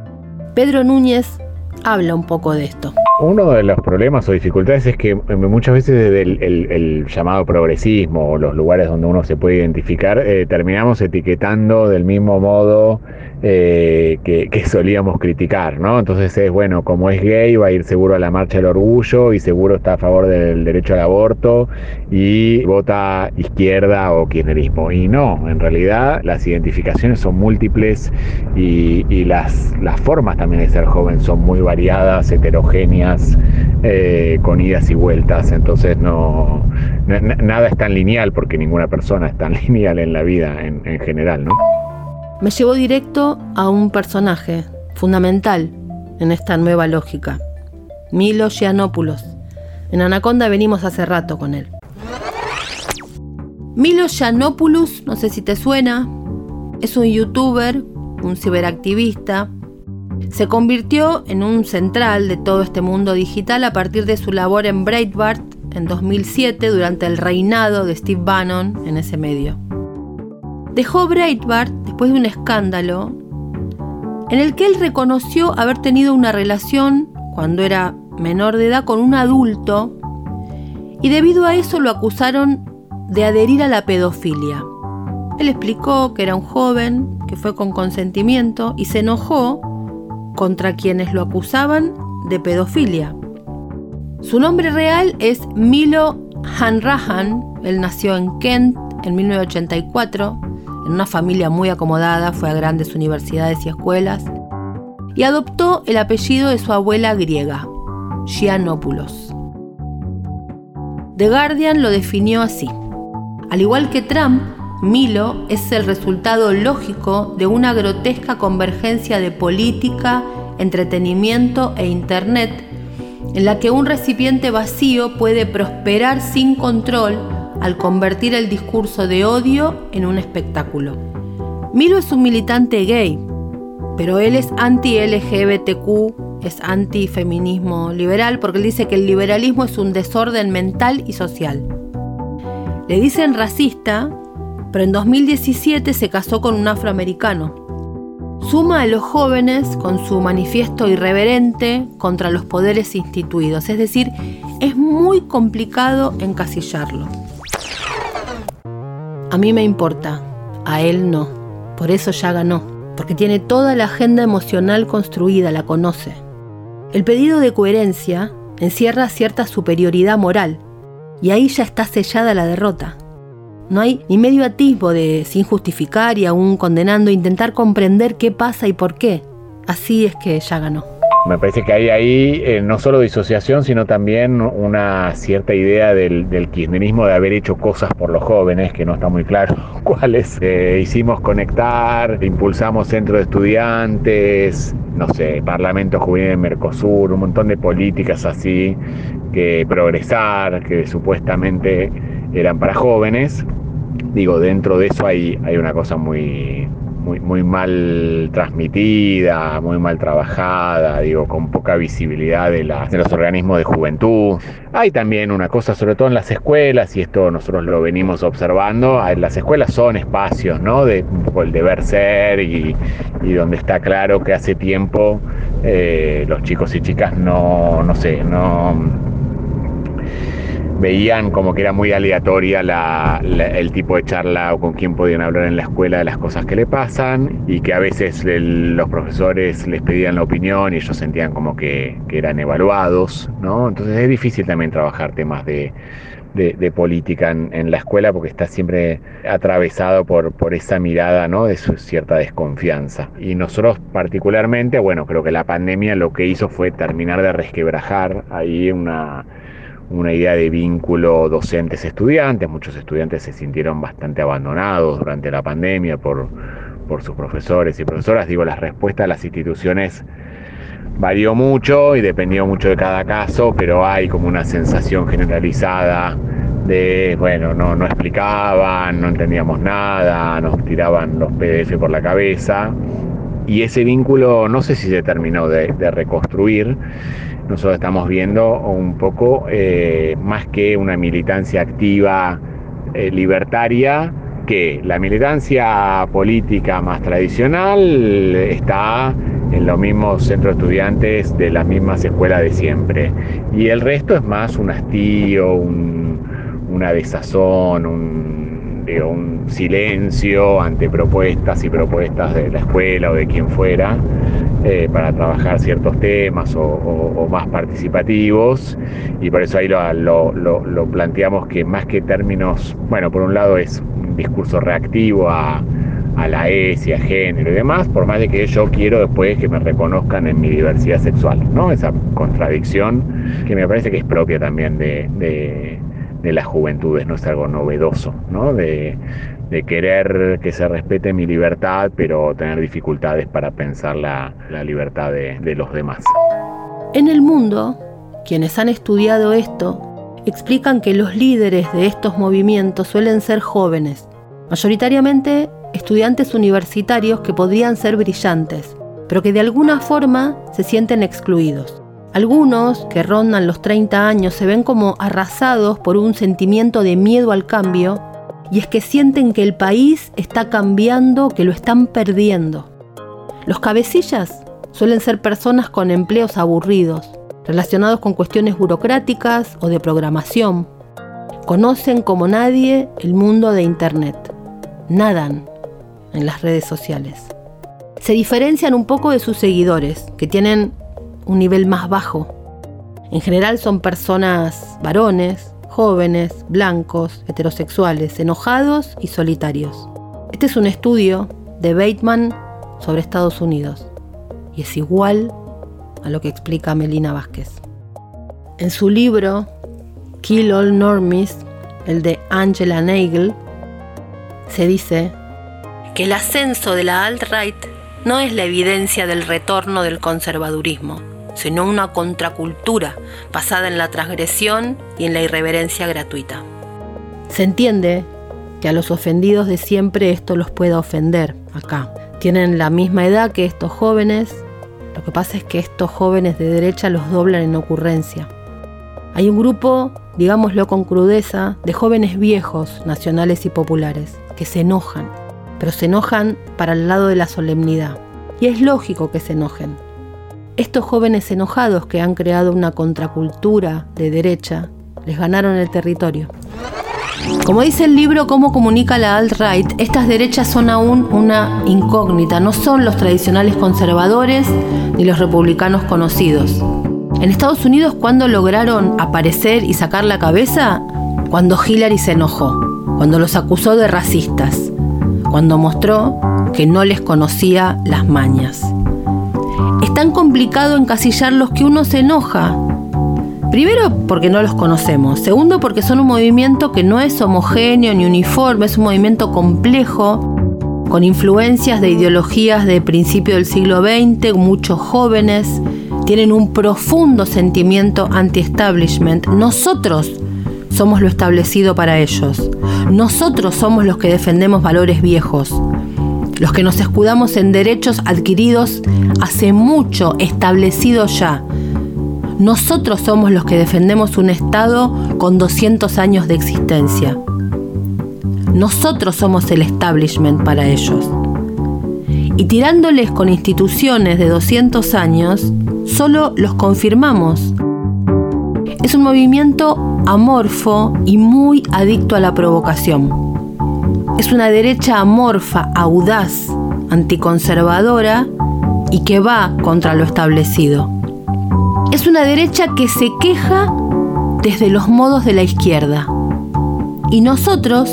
Pedro Núñez habla un poco de esto. Uno de los problemas o dificultades es que eh, muchas veces desde el, llamado progresismo o los lugares donde uno se puede identificar, eh, terminamos etiquetando del mismo modo eh, que, solíamos criticar, ¿no? Entonces es, bueno, como es gay va a ir seguro a la marcha del orgullo y seguro está a favor del derecho al aborto y vota izquierda o kirchnerismo. Y no, en realidad las identificaciones son múltiples y, las, formas también de ser joven son muy variadas, heterogéneas, eh, con idas y vueltas. Entonces no, nada es tan lineal porque ninguna persona es tan lineal en la vida en, en general, ¿no? Me llevó directo a un personaje fundamental en esta nueva lógica, Milo Giannopoulos. En Anaconda venimos hace rato con él. Milo Giannopoulos, no sé si te suena, es un youtuber, un ciberactivista. Se convirtió en un central de todo este mundo digital a partir de su labor en Breitbart en 2007 durante el reinado de Steve Bannon en ese medio. Dejó Breitbart después de un escándalo en el que él reconoció haber tenido una relación cuando era menor de edad con un adulto y debido a eso lo acusaron de adherir a la pedofilia. Él explicó que era un joven, que fue con consentimiento y se enojó contra quienes lo acusaban de pedofilia. Su nombre real es Milo Hanrahan, él nació en Kent en 1984 en una familia muy acomodada, fue a grandes universidades y escuelas, y adoptó el apellido de su abuela griega, Giannopoulos. The Guardian lo definió así. Al igual que Trump, Milo es el resultado lógico de una grotesca convergencia de política, entretenimiento e Internet, en la que un recipiente vacío puede prosperar sin control al convertir el discurso de odio en un espectáculo. Milo es un militante gay, pero él es anti-LGBTQ, es anti-feminismo liberal, porque él dice que el liberalismo es un desorden mental y social. Le dicen racista, pero en 2017 se casó con un afroamericano. Suma a los jóvenes con su manifiesto irreverente contra los poderes instituidos, es decir, es muy complicado encasillarlo. A mí me importa, a él no. Por eso ya ganó, porque tiene toda la agenda emocional construida, la conoce. El pedido de coherencia encierra cierta superioridad moral, y ahí ya está sellada la derrota. No hay ni medio atisbo de, sin justificar y aún condenando, intentar comprender qué pasa y por qué. Así es que ya ganó. Me parece que hay ahí eh, no solo disociación, sino también una cierta idea del, kirchnerismo de haber hecho cosas por los jóvenes, que no está muy claro cuáles. Eh, hicimos conectar, impulsamos centros de estudiantes, no sé, Parlamento Juvenil de Mercosur, un montón de políticas así, que progresar, que supuestamente eran para jóvenes. Digo, dentro de eso hay, hay una cosa muy, muy, mal transmitida, muy mal trabajada, digo, con poca visibilidad de, de los organismos de juventud. Hay también una cosa, sobre todo en las escuelas, y esto nosotros lo venimos observando, las escuelas son espacios, ¿no? De el deber ser y, donde está claro que hace tiempo eh, los chicos y chicas no, no sé, no veían como que era muy aleatoria el tipo de charla o con quién podían hablar en la escuela de las cosas que le pasan y que a veces los profesores les pedían la opinión y ellos sentían como que, eran evaluados, ¿no? Entonces es difícil también trabajar temas de, política en, la escuela porque está siempre atravesado por, por esa mirada ¿no? de cierta desconfianza. Y nosotros particularmente, bueno, creo que la pandemia lo que hizo fue terminar de resquebrajar ahí una una idea de vínculo docentes-estudiantes. Muchos estudiantes se sintieron bastante abandonados durante la pandemia por, por sus profesores y profesoras. Digo, la respuesta de las instituciones varió mucho y dependió mucho de cada caso, pero hay como una sensación generalizada de, bueno, no, no explicaban, no entendíamos nada, nos tiraban los PDF por la cabeza. Y ese vínculo no sé si se terminó de, de reconstruir nosotros estamos viendo un poco eh, más que una militancia activa eh, libertaria, que la militancia política más tradicional está en los mismos centros estudiantes de las mismas escuelas de siempre. Y el resto es más un hastío, una desazón, un un silencio ante propuestas y propuestas de la escuela o de quien fuera eh, para trabajar ciertos temas o, más participativos y por eso ahí lo, lo, planteamos que más que términos, bueno, por un lado es un discurso reactivo a, a la ESI, a género y demás, por más de que yo quiero después que me reconozcan en mi diversidad sexual, ¿no? Esa contradicción que me parece que es propia también de de las juventudes, no es algo novedoso, ¿no? De, querer que se respete mi libertad, pero tener dificultades para pensar la, libertad de, de los demás. En el mundo, quienes han estudiado esto explican que los líderes de estos movimientos suelen ser jóvenes, mayoritariamente estudiantes universitarios que podrían ser brillantes, pero que de alguna forma se sienten excluidos. Algunos, que rondan los 30 años, se ven como arrasados por un sentimiento de miedo al cambio, y es que sienten que el país está cambiando, que lo están perdiendo. Los cabecillas suelen ser personas con empleos aburridos, relacionados con cuestiones burocráticas o de programación. Conocen como nadie el mundo de Internet. Nadan en las redes sociales. Se diferencian un poco de sus seguidores, que tienen un nivel más bajo. En general son personas varones, jóvenes, blancos, heterosexuales, enojados y solitarios. Este es un estudio de Bateman sobre Estados Unidos y es igual a lo que explica Melina Vázquez. En su libro Kill All Normies, el de Angela Nagel, se dice que el ascenso de la alt-right no es la evidencia del retorno del conservadurismo, sino una contracultura basada en la transgresión y en la irreverencia gratuita. Se entiende que a los ofendidos de siempre esto los pueda ofender acá. Tienen la misma edad que estos jóvenes, lo que pasa es que estos jóvenes de derecha los doblan en ocurrencia. Hay un grupo, digámoslo con crudeza, de jóvenes viejos, nacionales y populares, que se enojan, pero se enojan para el lado de la solemnidad. Y es lógico que se enojen, estos jóvenes enojados que han creado una contracultura de derecha les ganaron el territorio. Como dice el libro Cómo comunica la alt-right, estas derechas son aún una incógnita, no son los tradicionales conservadores ni los republicanos conocidos. En Estados Unidos, ¿cuándo lograron aparecer y sacar la cabeza? Cuando Hillary se enojó. cuando los acusó de racistas, cuando mostró que no les conocía las mañas. Tan complicado encasillarlos que uno se enoja. Primero porque no los conocemos, segundo porque son un movimiento que no es homogéneo ni uniforme, es un movimiento complejo, con influencias de ideologías de principio del siglo XX, muchos jóvenes tienen un profundo sentimiento anti-establishment. Nosotros somos lo establecido para ellos. Nosotros somos los que defendemos valores viejos, los que nos escudamos en derechos adquiridos hace mucho, establecidos ya. Nosotros somos los que defendemos un Estado con 200 años de existencia. Nosotros somos el establishment para ellos. Y tirándoles con instituciones de 200 años, solo los confirmamos. Es un movimiento amorfo y muy adicto a la provocación. Es una derecha amorfa, audaz, anticonservadora y que va contra lo establecido. Es una derecha que se queja desde los modos de la izquierda. Y nosotros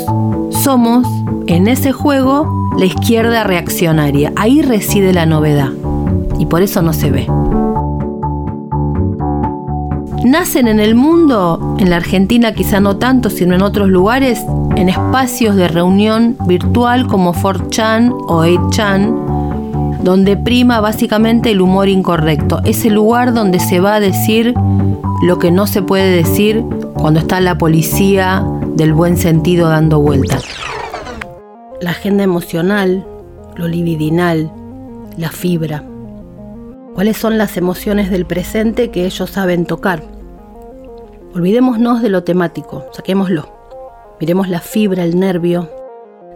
somos, en ese juego, la izquierda reaccionaria. Ahí reside la novedad. Y por eso no se ve. Nacen en el mundo, en la Argentina quizá no tanto, sino en otros lugares, en espacios de reunión virtual como 4chan o 8chan, donde prima básicamente el humor incorrecto. Es el lugar donde se va a decir lo que no se puede decir cuando está la policía del buen sentido dando vueltas. La agenda emocional, lo libidinal, la fibra. ¿Cuáles son las emociones del presente que ellos saben tocar? Olvidémonos de lo temático, saquémoslo. Miremos la fibra, el nervio.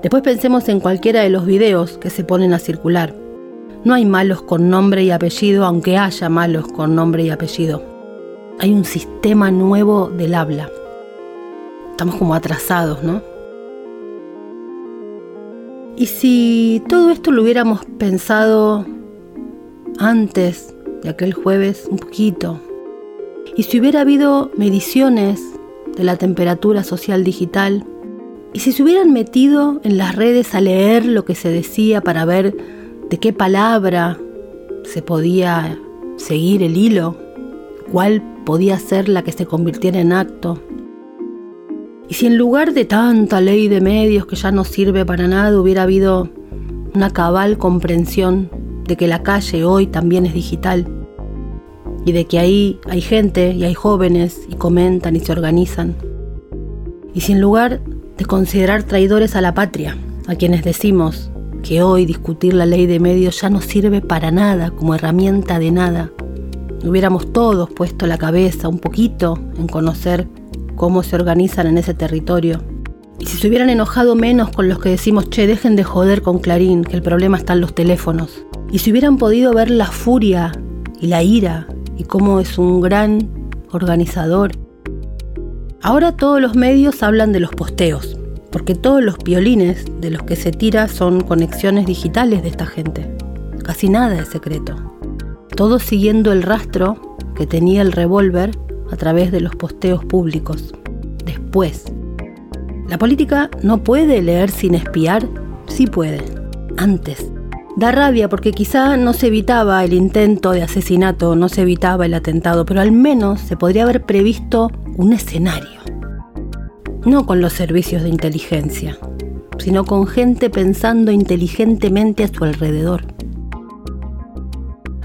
Después pensemos en cualquiera de los videos que se ponen a circular. No hay malos con nombre y apellido, aunque haya malos con nombre y apellido. Hay un sistema nuevo del habla. Estamos como atrasados, ¿no? Y si todo esto lo hubiéramos pensado antes de aquel jueves, un poquito, y si hubiera habido mediciones de la temperatura social digital, y si se hubieran metido en las redes a leer lo que se decía para ver de qué palabra se podía seguir el hilo, cuál podía ser la que se convirtiera en acto. Y si en lugar de tanta ley de medios que ya no sirve para nada hubiera habido una cabal comprensión de que la calle hoy también es digital y de que ahí hay gente y hay jóvenes y comentan y se organizan. Y si en lugar de considerar traidores a la patria, a quienes decimos que hoy discutir la ley de medios ya no sirve para nada como herramienta de nada, hubiéramos todos puesto la cabeza un poquito en conocer cómo se organizan en ese territorio. Y si se hubieran enojado menos con los que decimos, che, dejen de joder con Clarín, que el problema está en los teléfonos. Y si hubieran podido ver la furia y la ira y cómo es un gran organizador. Ahora todos los medios hablan de los posteos, porque todos los violines de los que se tira son conexiones digitales de esta gente. Casi nada es secreto. Todo siguiendo el rastro que tenía el revólver a través de los posteos públicos. Después. La política no puede leer sin espiar, sí puede. Antes. Da rabia porque quizá no se evitaba el intento de asesinato, no se evitaba el atentado, pero al menos se podría haber previsto un escenario. No con los servicios de inteligencia, sino con gente pensando inteligentemente a su alrededor.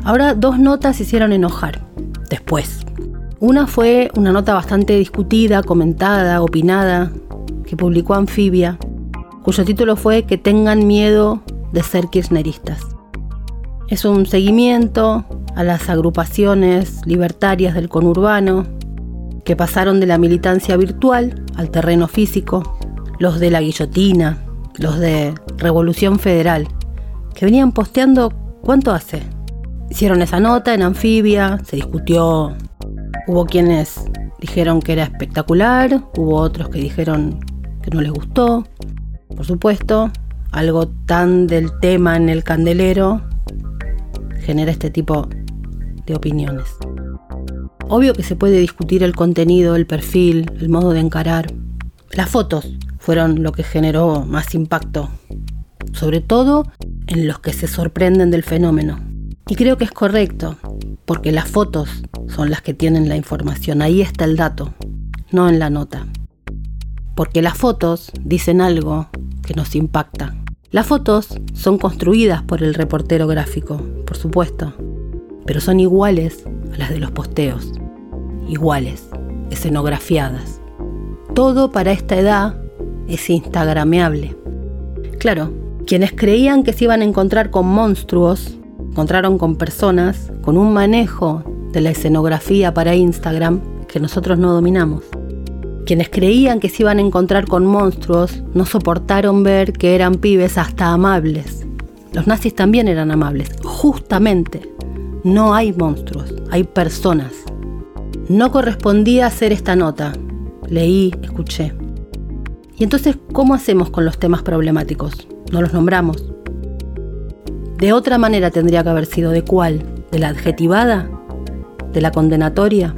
Ahora dos notas hicieron enojar. Después. Una fue una nota bastante discutida, comentada, opinada, que publicó Anfibia, cuyo título fue Que tengan miedo de ser kirchneristas. Es un seguimiento a las agrupaciones libertarias del conurbano que pasaron de la militancia virtual al terreno físico, los de la guillotina, los de Revolución Federal, que venían posteando cuánto hace. Hicieron esa nota en anfibia, se discutió, hubo quienes dijeron que era espectacular, hubo otros que dijeron que no les gustó. Por supuesto, algo tan del tema en el candelero genera este tipo de opiniones. Obvio que se puede discutir el contenido, el perfil, el modo de encarar. Las fotos fueron lo que generó más impacto, sobre todo en los que se sorprenden del fenómeno. Y creo que es correcto, porque las fotos son las que tienen la información, ahí está el dato, no en la nota. Porque las fotos dicen algo que nos impacta. Las fotos son construidas por el reportero gráfico, por supuesto, pero son iguales a las de los posteos, iguales, escenografiadas. Todo para esta edad es instagrameable. Claro, quienes creían que se iban a encontrar con monstruos, encontraron con personas con un manejo de la escenografía para Instagram que nosotros no dominamos. Quienes creían que se iban a encontrar con monstruos no soportaron ver que eran pibes hasta amables. Los nazis también eran amables, justamente. No hay monstruos, hay personas. No correspondía hacer esta nota. Leí, escuché. Y entonces, ¿cómo hacemos con los temas problemáticos? No los nombramos. De otra manera tendría que haber sido de cuál? ¿De la adjetivada? ¿De la condenatoria?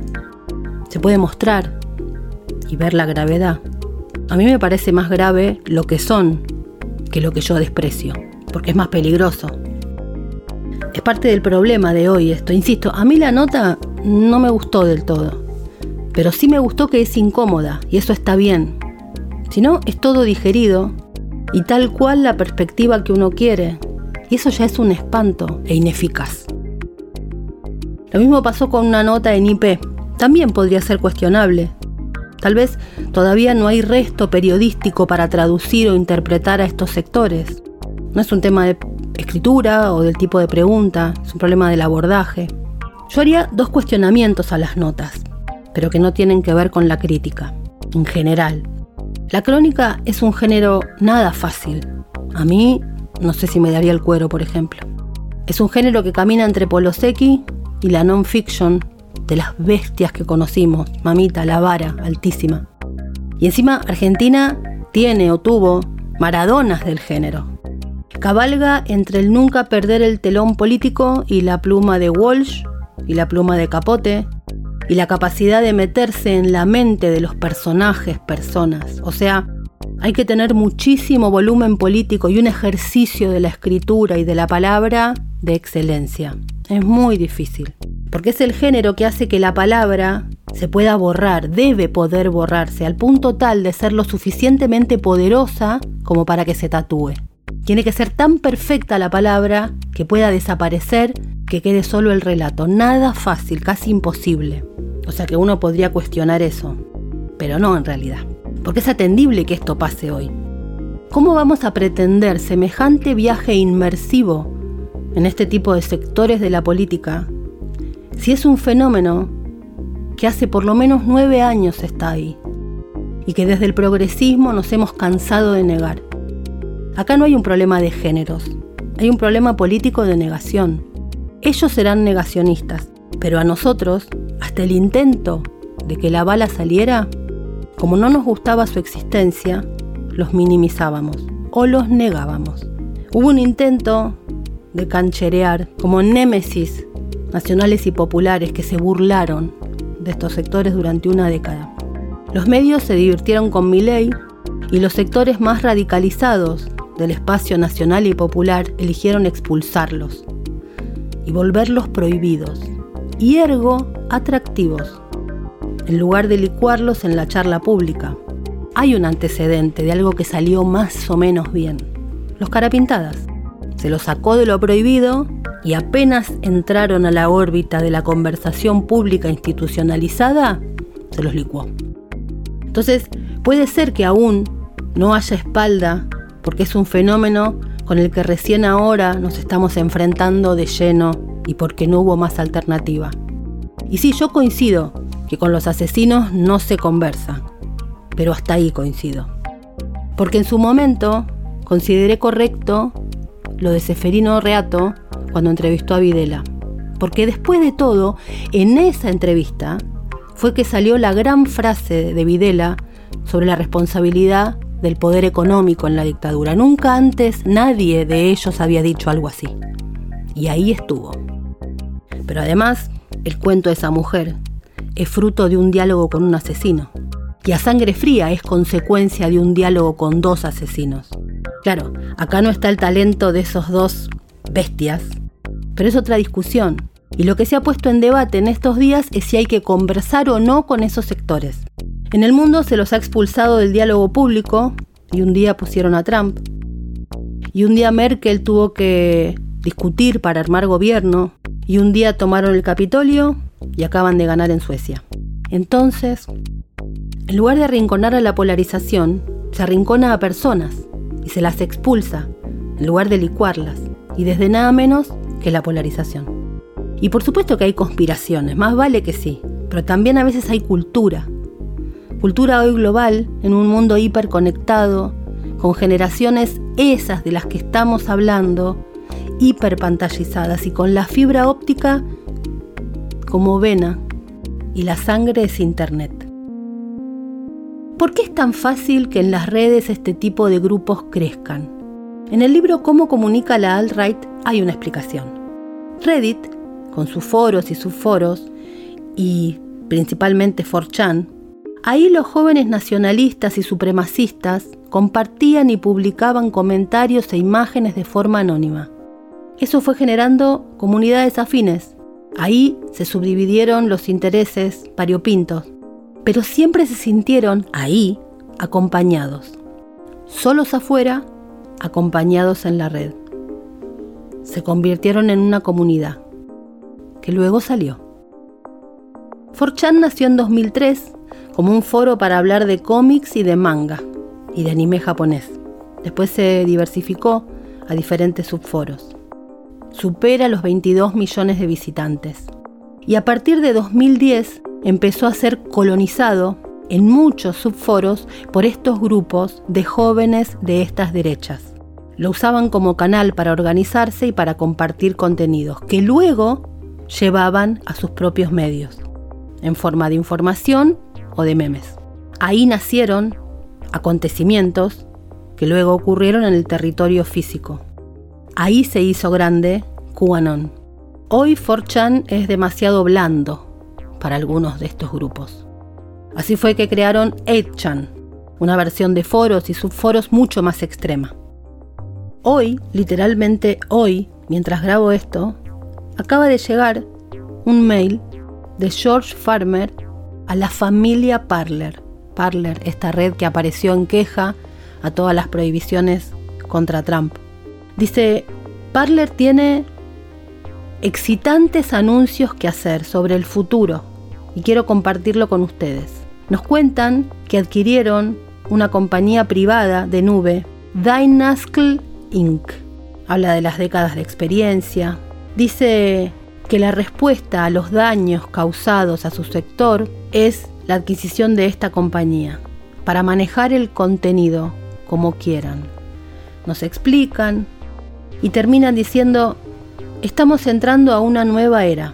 Se puede mostrar, y ver la gravedad. A mí me parece más grave lo que son que lo que yo desprecio, porque es más peligroso. Es parte del problema de hoy esto. Insisto, a mí la nota no me gustó del todo, pero sí me gustó que es incómoda y eso está bien. Si no, es todo digerido y tal cual la perspectiva que uno quiere. Y eso ya es un espanto e ineficaz. Lo mismo pasó con una nota en IP. También podría ser cuestionable, Tal vez todavía no hay resto periodístico para traducir o interpretar a estos sectores. No es un tema de escritura o del tipo de pregunta, es un problema del abordaje. Yo haría dos cuestionamientos a las notas, pero que no tienen que ver con la crítica, en general. La crónica es un género nada fácil. A mí no sé si me daría el cuero, por ejemplo. Es un género que camina entre Poloseki y la non-fiction de las bestias que conocimos, mamita, la vara, altísima. Y encima Argentina tiene o tuvo maradonas del género. Cabalga entre el nunca perder el telón político y la pluma de Walsh y la pluma de Capote y la capacidad de meterse en la mente de los personajes, personas. O sea, hay que tener muchísimo volumen político y un ejercicio de la escritura y de la palabra de excelencia. Es muy difícil porque es el género que hace que la palabra se pueda borrar, debe poder borrarse, al punto tal de ser lo suficientemente poderosa como para que se tatúe. Tiene que ser tan perfecta la palabra que pueda desaparecer, que quede solo el relato. Nada fácil, casi imposible. O sea que uno podría cuestionar eso, pero no en realidad. Porque es atendible que esto pase hoy. ¿Cómo vamos a pretender semejante viaje inmersivo en este tipo de sectores de la política si es un fenómeno que hace por lo menos nueve años está ahí y que desde el progresismo nos hemos cansado de negar. Acá no hay un problema de géneros, hay un problema político de negación. Ellos serán negacionistas, pero a nosotros, hasta el intento de que la bala saliera, como no nos gustaba su existencia, los minimizábamos o los negábamos. Hubo un intento de cancherear como némesis nacionales y populares que se burlaron de estos sectores durante una década. Los medios se divirtieron con ley y los sectores más radicalizados del espacio nacional y popular eligieron expulsarlos y volverlos prohibidos y ergo atractivos, en lugar de licuarlos en la charla pública. Hay un antecedente de algo que salió más o menos bien. Los carapintadas. Se los sacó de lo prohibido y apenas entraron a la órbita de la conversación pública institucionalizada, se los licuó. Entonces, puede ser que aún no haya espalda, porque es un fenómeno con el que recién ahora nos estamos enfrentando de lleno y porque no hubo más alternativa. Y sí, yo coincido que con los asesinos no se conversa, pero hasta ahí coincido. Porque en su momento consideré correcto lo de Seferino Reato cuando entrevistó a Videla. Porque después de todo, en esa entrevista fue que salió la gran frase de Videla sobre la responsabilidad del poder económico en la dictadura. Nunca antes nadie de ellos había dicho algo así. Y ahí estuvo. Pero además, el cuento de esa mujer es fruto de un diálogo con un asesino. y a sangre fría es consecuencia de un diálogo con dos asesinos. Claro, acá no está el talento de esos dos bestias, pero es otra discusión. Y lo que se ha puesto en debate en estos días es si hay que conversar o no con esos sectores. En el mundo se los ha expulsado del diálogo público y un día pusieron a Trump. Y un día Merkel tuvo que discutir para armar gobierno. Y un día tomaron el Capitolio y acaban de ganar en Suecia. Entonces, en lugar de arrinconar a la polarización, se arrincona a personas y se las expulsa, en lugar de licuarlas, y desde nada menos que la polarización. Y por supuesto que hay conspiraciones, más vale que sí, pero también a veces hay cultura. Cultura hoy global, en un mundo hiperconectado, con generaciones esas de las que estamos hablando, hiperpantallizadas y con la fibra óptica como vena y la sangre es Internet. ¿Por qué es tan fácil que en las redes este tipo de grupos crezcan? En el libro Cómo comunica la alt-right hay una explicación. Reddit, con sus foros y subforos, y principalmente 4chan, ahí los jóvenes nacionalistas y supremacistas compartían y publicaban comentarios e imágenes de forma anónima. Eso fue generando comunidades afines. Ahí se subdividieron los intereses variopintos pero siempre se sintieron ahí acompañados, solos afuera, acompañados en la red. Se convirtieron en una comunidad, que luego salió. Forchan nació en 2003 como un foro para hablar de cómics y de manga y de anime japonés. Después se diversificó a diferentes subforos. Supera los 22 millones de visitantes. Y a partir de 2010 empezó a ser colonizado en muchos subforos por estos grupos de jóvenes de estas derechas. Lo usaban como canal para organizarse y para compartir contenidos que luego llevaban a sus propios medios, en forma de información o de memes. Ahí nacieron acontecimientos que luego ocurrieron en el territorio físico. Ahí se hizo grande QAnon. Hoy 4chan es demasiado blando para algunos de estos grupos. Así fue que crearon 8chan, una versión de foros y subforos mucho más extrema. Hoy, literalmente hoy, mientras grabo esto, acaba de llegar un mail de George Farmer a la familia Parler. Parler, esta red que apareció en queja a todas las prohibiciones contra Trump. Dice, Parler tiene excitantes anuncios que hacer sobre el futuro y quiero compartirlo con ustedes. Nos cuentan que adquirieron una compañía privada de nube, Dynascle Inc. Habla de las décadas de experiencia. Dice que la respuesta a los daños causados a su sector es la adquisición de esta compañía para manejar el contenido como quieran. Nos explican y terminan diciendo, estamos entrando a una nueva era,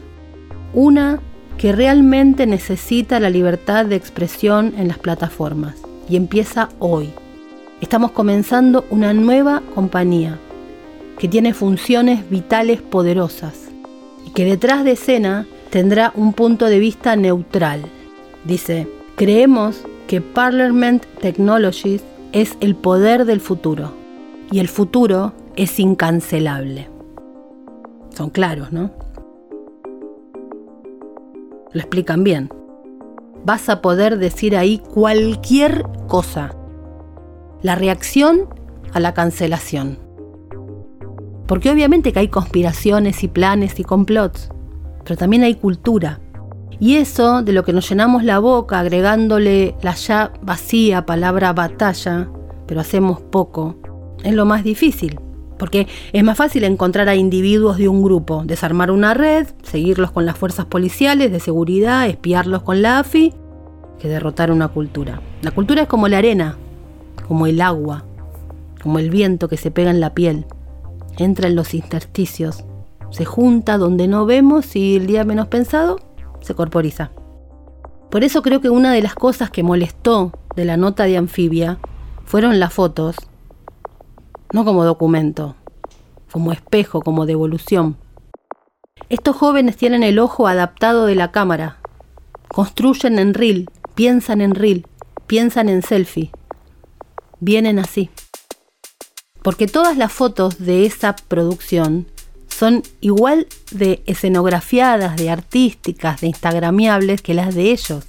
una que realmente necesita la libertad de expresión en las plataformas y empieza hoy. Estamos comenzando una nueva compañía que tiene funciones vitales poderosas y que detrás de escena tendrá un punto de vista neutral. Dice, creemos que Parliament Technologies es el poder del futuro y el futuro es incancelable. Son claros, ¿no? Lo explican bien. Vas a poder decir ahí cualquier cosa. La reacción a la cancelación. Porque obviamente que hay conspiraciones y planes y complots, pero también hay cultura. Y eso de lo que nos llenamos la boca agregándole la ya vacía palabra batalla, pero hacemos poco, es lo más difícil. Porque es más fácil encontrar a individuos de un grupo, desarmar una red, seguirlos con las fuerzas policiales de seguridad, espiarlos con la AFI, que derrotar una cultura. La cultura es como la arena, como el agua, como el viento que se pega en la piel. Entra en los intersticios, se junta donde no vemos y el día menos pensado se corporiza. Por eso creo que una de las cosas que molestó de la nota de anfibia fueron las fotos no como documento, como espejo, como devolución. Estos jóvenes tienen el ojo adaptado de la cámara, construyen en reel, piensan en reel, piensan en selfie. Vienen así. Porque todas las fotos de esa producción son igual de escenografiadas, de artísticas, de instagramiables que las de ellos.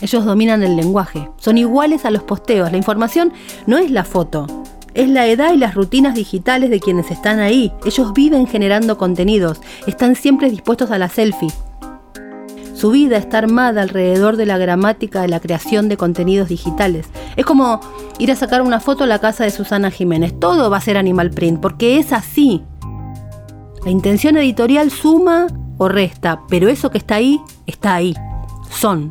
Ellos dominan el lenguaje, son iguales a los posteos. La información no es la foto, es la edad y las rutinas digitales de quienes están ahí. Ellos viven generando contenidos, están siempre dispuestos a la selfie. Su vida está armada alrededor de la gramática de la creación de contenidos digitales. Es como ir a sacar una foto a la casa de Susana Jiménez. Todo va a ser animal print, porque es así. La intención editorial suma o resta, pero eso que está ahí, está ahí. Son.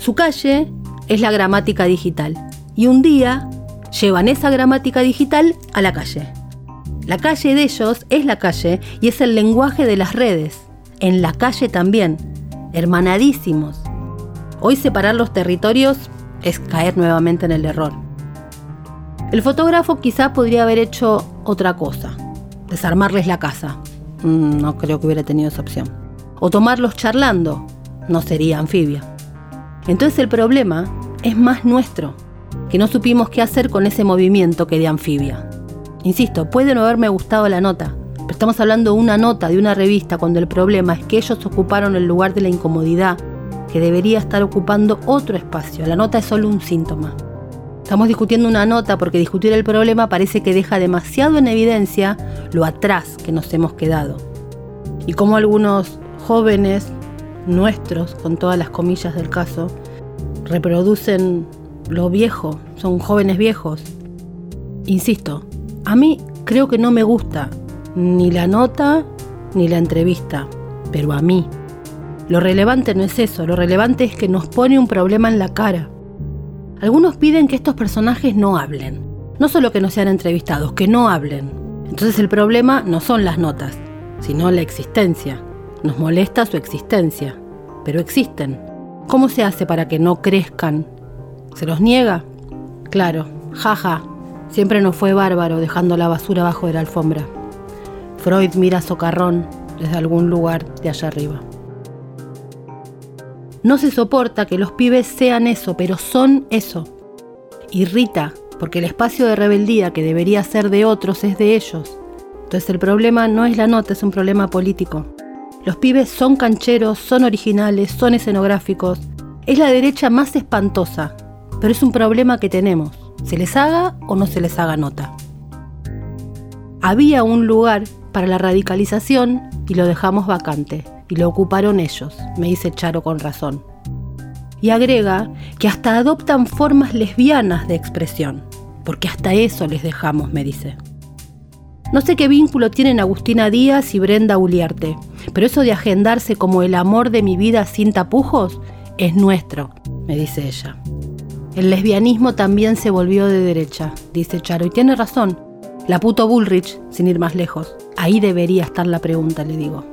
Su calle es la gramática digital. Y un día llevan esa gramática digital a la calle. La calle de ellos es la calle y es el lenguaje de las redes. En la calle también. Hermanadísimos. Hoy separar los territorios es caer nuevamente en el error. El fotógrafo quizá podría haber hecho otra cosa desarmarles la casa. Mm, no creo que hubiera tenido esa opción. O tomarlos charlando. No sería anfibia. Entonces el problema es más nuestro, que no supimos qué hacer con ese movimiento que de anfibia. Insisto, puede no haberme gustado la nota, pero estamos hablando de una nota de una revista cuando el problema es que ellos ocuparon el lugar de la incomodidad que debería estar ocupando otro espacio. La nota es solo un síntoma. Estamos discutiendo una nota porque discutir el problema parece que deja demasiado en evidencia lo atrás que nos hemos quedado. Y como algunos jóvenes nuestros, con todas las comillas del caso, reproducen lo viejo, son jóvenes viejos. Insisto, a mí creo que no me gusta ni la nota ni la entrevista, pero a mí. Lo relevante no es eso, lo relevante es que nos pone un problema en la cara algunos piden que estos personajes no hablen. No solo que no sean entrevistados, que no hablen. Entonces el problema no son las notas, sino la existencia. Nos molesta su existencia, pero existen. ¿Cómo se hace para que no crezcan? ¿Se los niega? Claro, jaja, siempre nos fue bárbaro dejando la basura bajo de la alfombra. Freud mira socarrón desde algún lugar de allá arriba. No se soporta que los pibes sean eso, pero son eso. Irrita, porque el espacio de rebeldía que debería ser de otros es de ellos. Entonces el problema no es la nota, es un problema político. Los pibes son cancheros, son originales, son escenográficos. Es la derecha más espantosa, pero es un problema que tenemos. ¿Se les haga o no se les haga nota? Había un lugar para la radicalización y lo dejamos vacante y lo ocuparon ellos, me dice Charo con razón. Y agrega que hasta adoptan formas lesbianas de expresión, porque hasta eso les dejamos, me dice. No sé qué vínculo tienen Agustina Díaz y Brenda Uliarte, pero eso de agendarse como el amor de mi vida sin tapujos es nuestro, me dice ella. El lesbianismo también se volvió de derecha, dice Charo, y tiene razón. La puto Bullrich, sin ir más lejos. Ahí debería estar la pregunta, le digo.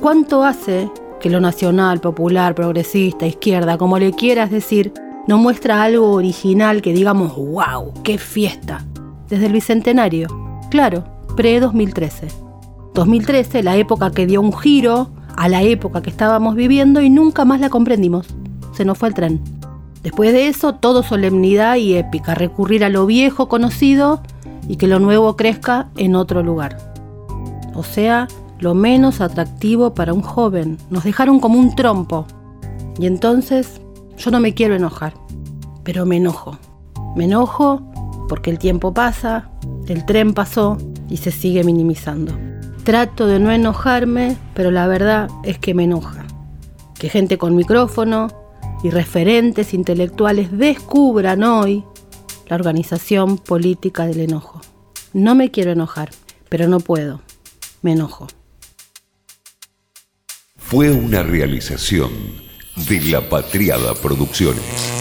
¿Cuánto hace que lo nacional, popular, progresista, izquierda, como le quieras decir, no muestra algo original que digamos, wow, qué fiesta? Desde el Bicentenario. Claro, pre-2013. 2013, la época que dio un giro a la época que estábamos viviendo y nunca más la comprendimos. Se nos fue el tren. Después de eso, todo solemnidad y épica, recurrir a lo viejo conocido y que lo nuevo crezca en otro lugar. O sea, lo menos atractivo para un joven. Nos dejaron como un trompo. Y entonces yo no me quiero enojar, pero me enojo. Me enojo porque el tiempo pasa, el tren pasó y se sigue minimizando. Trato de no enojarme, pero la verdad es que me enoja. Que gente con micrófono y referentes intelectuales descubran hoy la organización política del enojo. No me quiero enojar, pero no puedo. Me enojo fue una realización de La Patriada Producciones.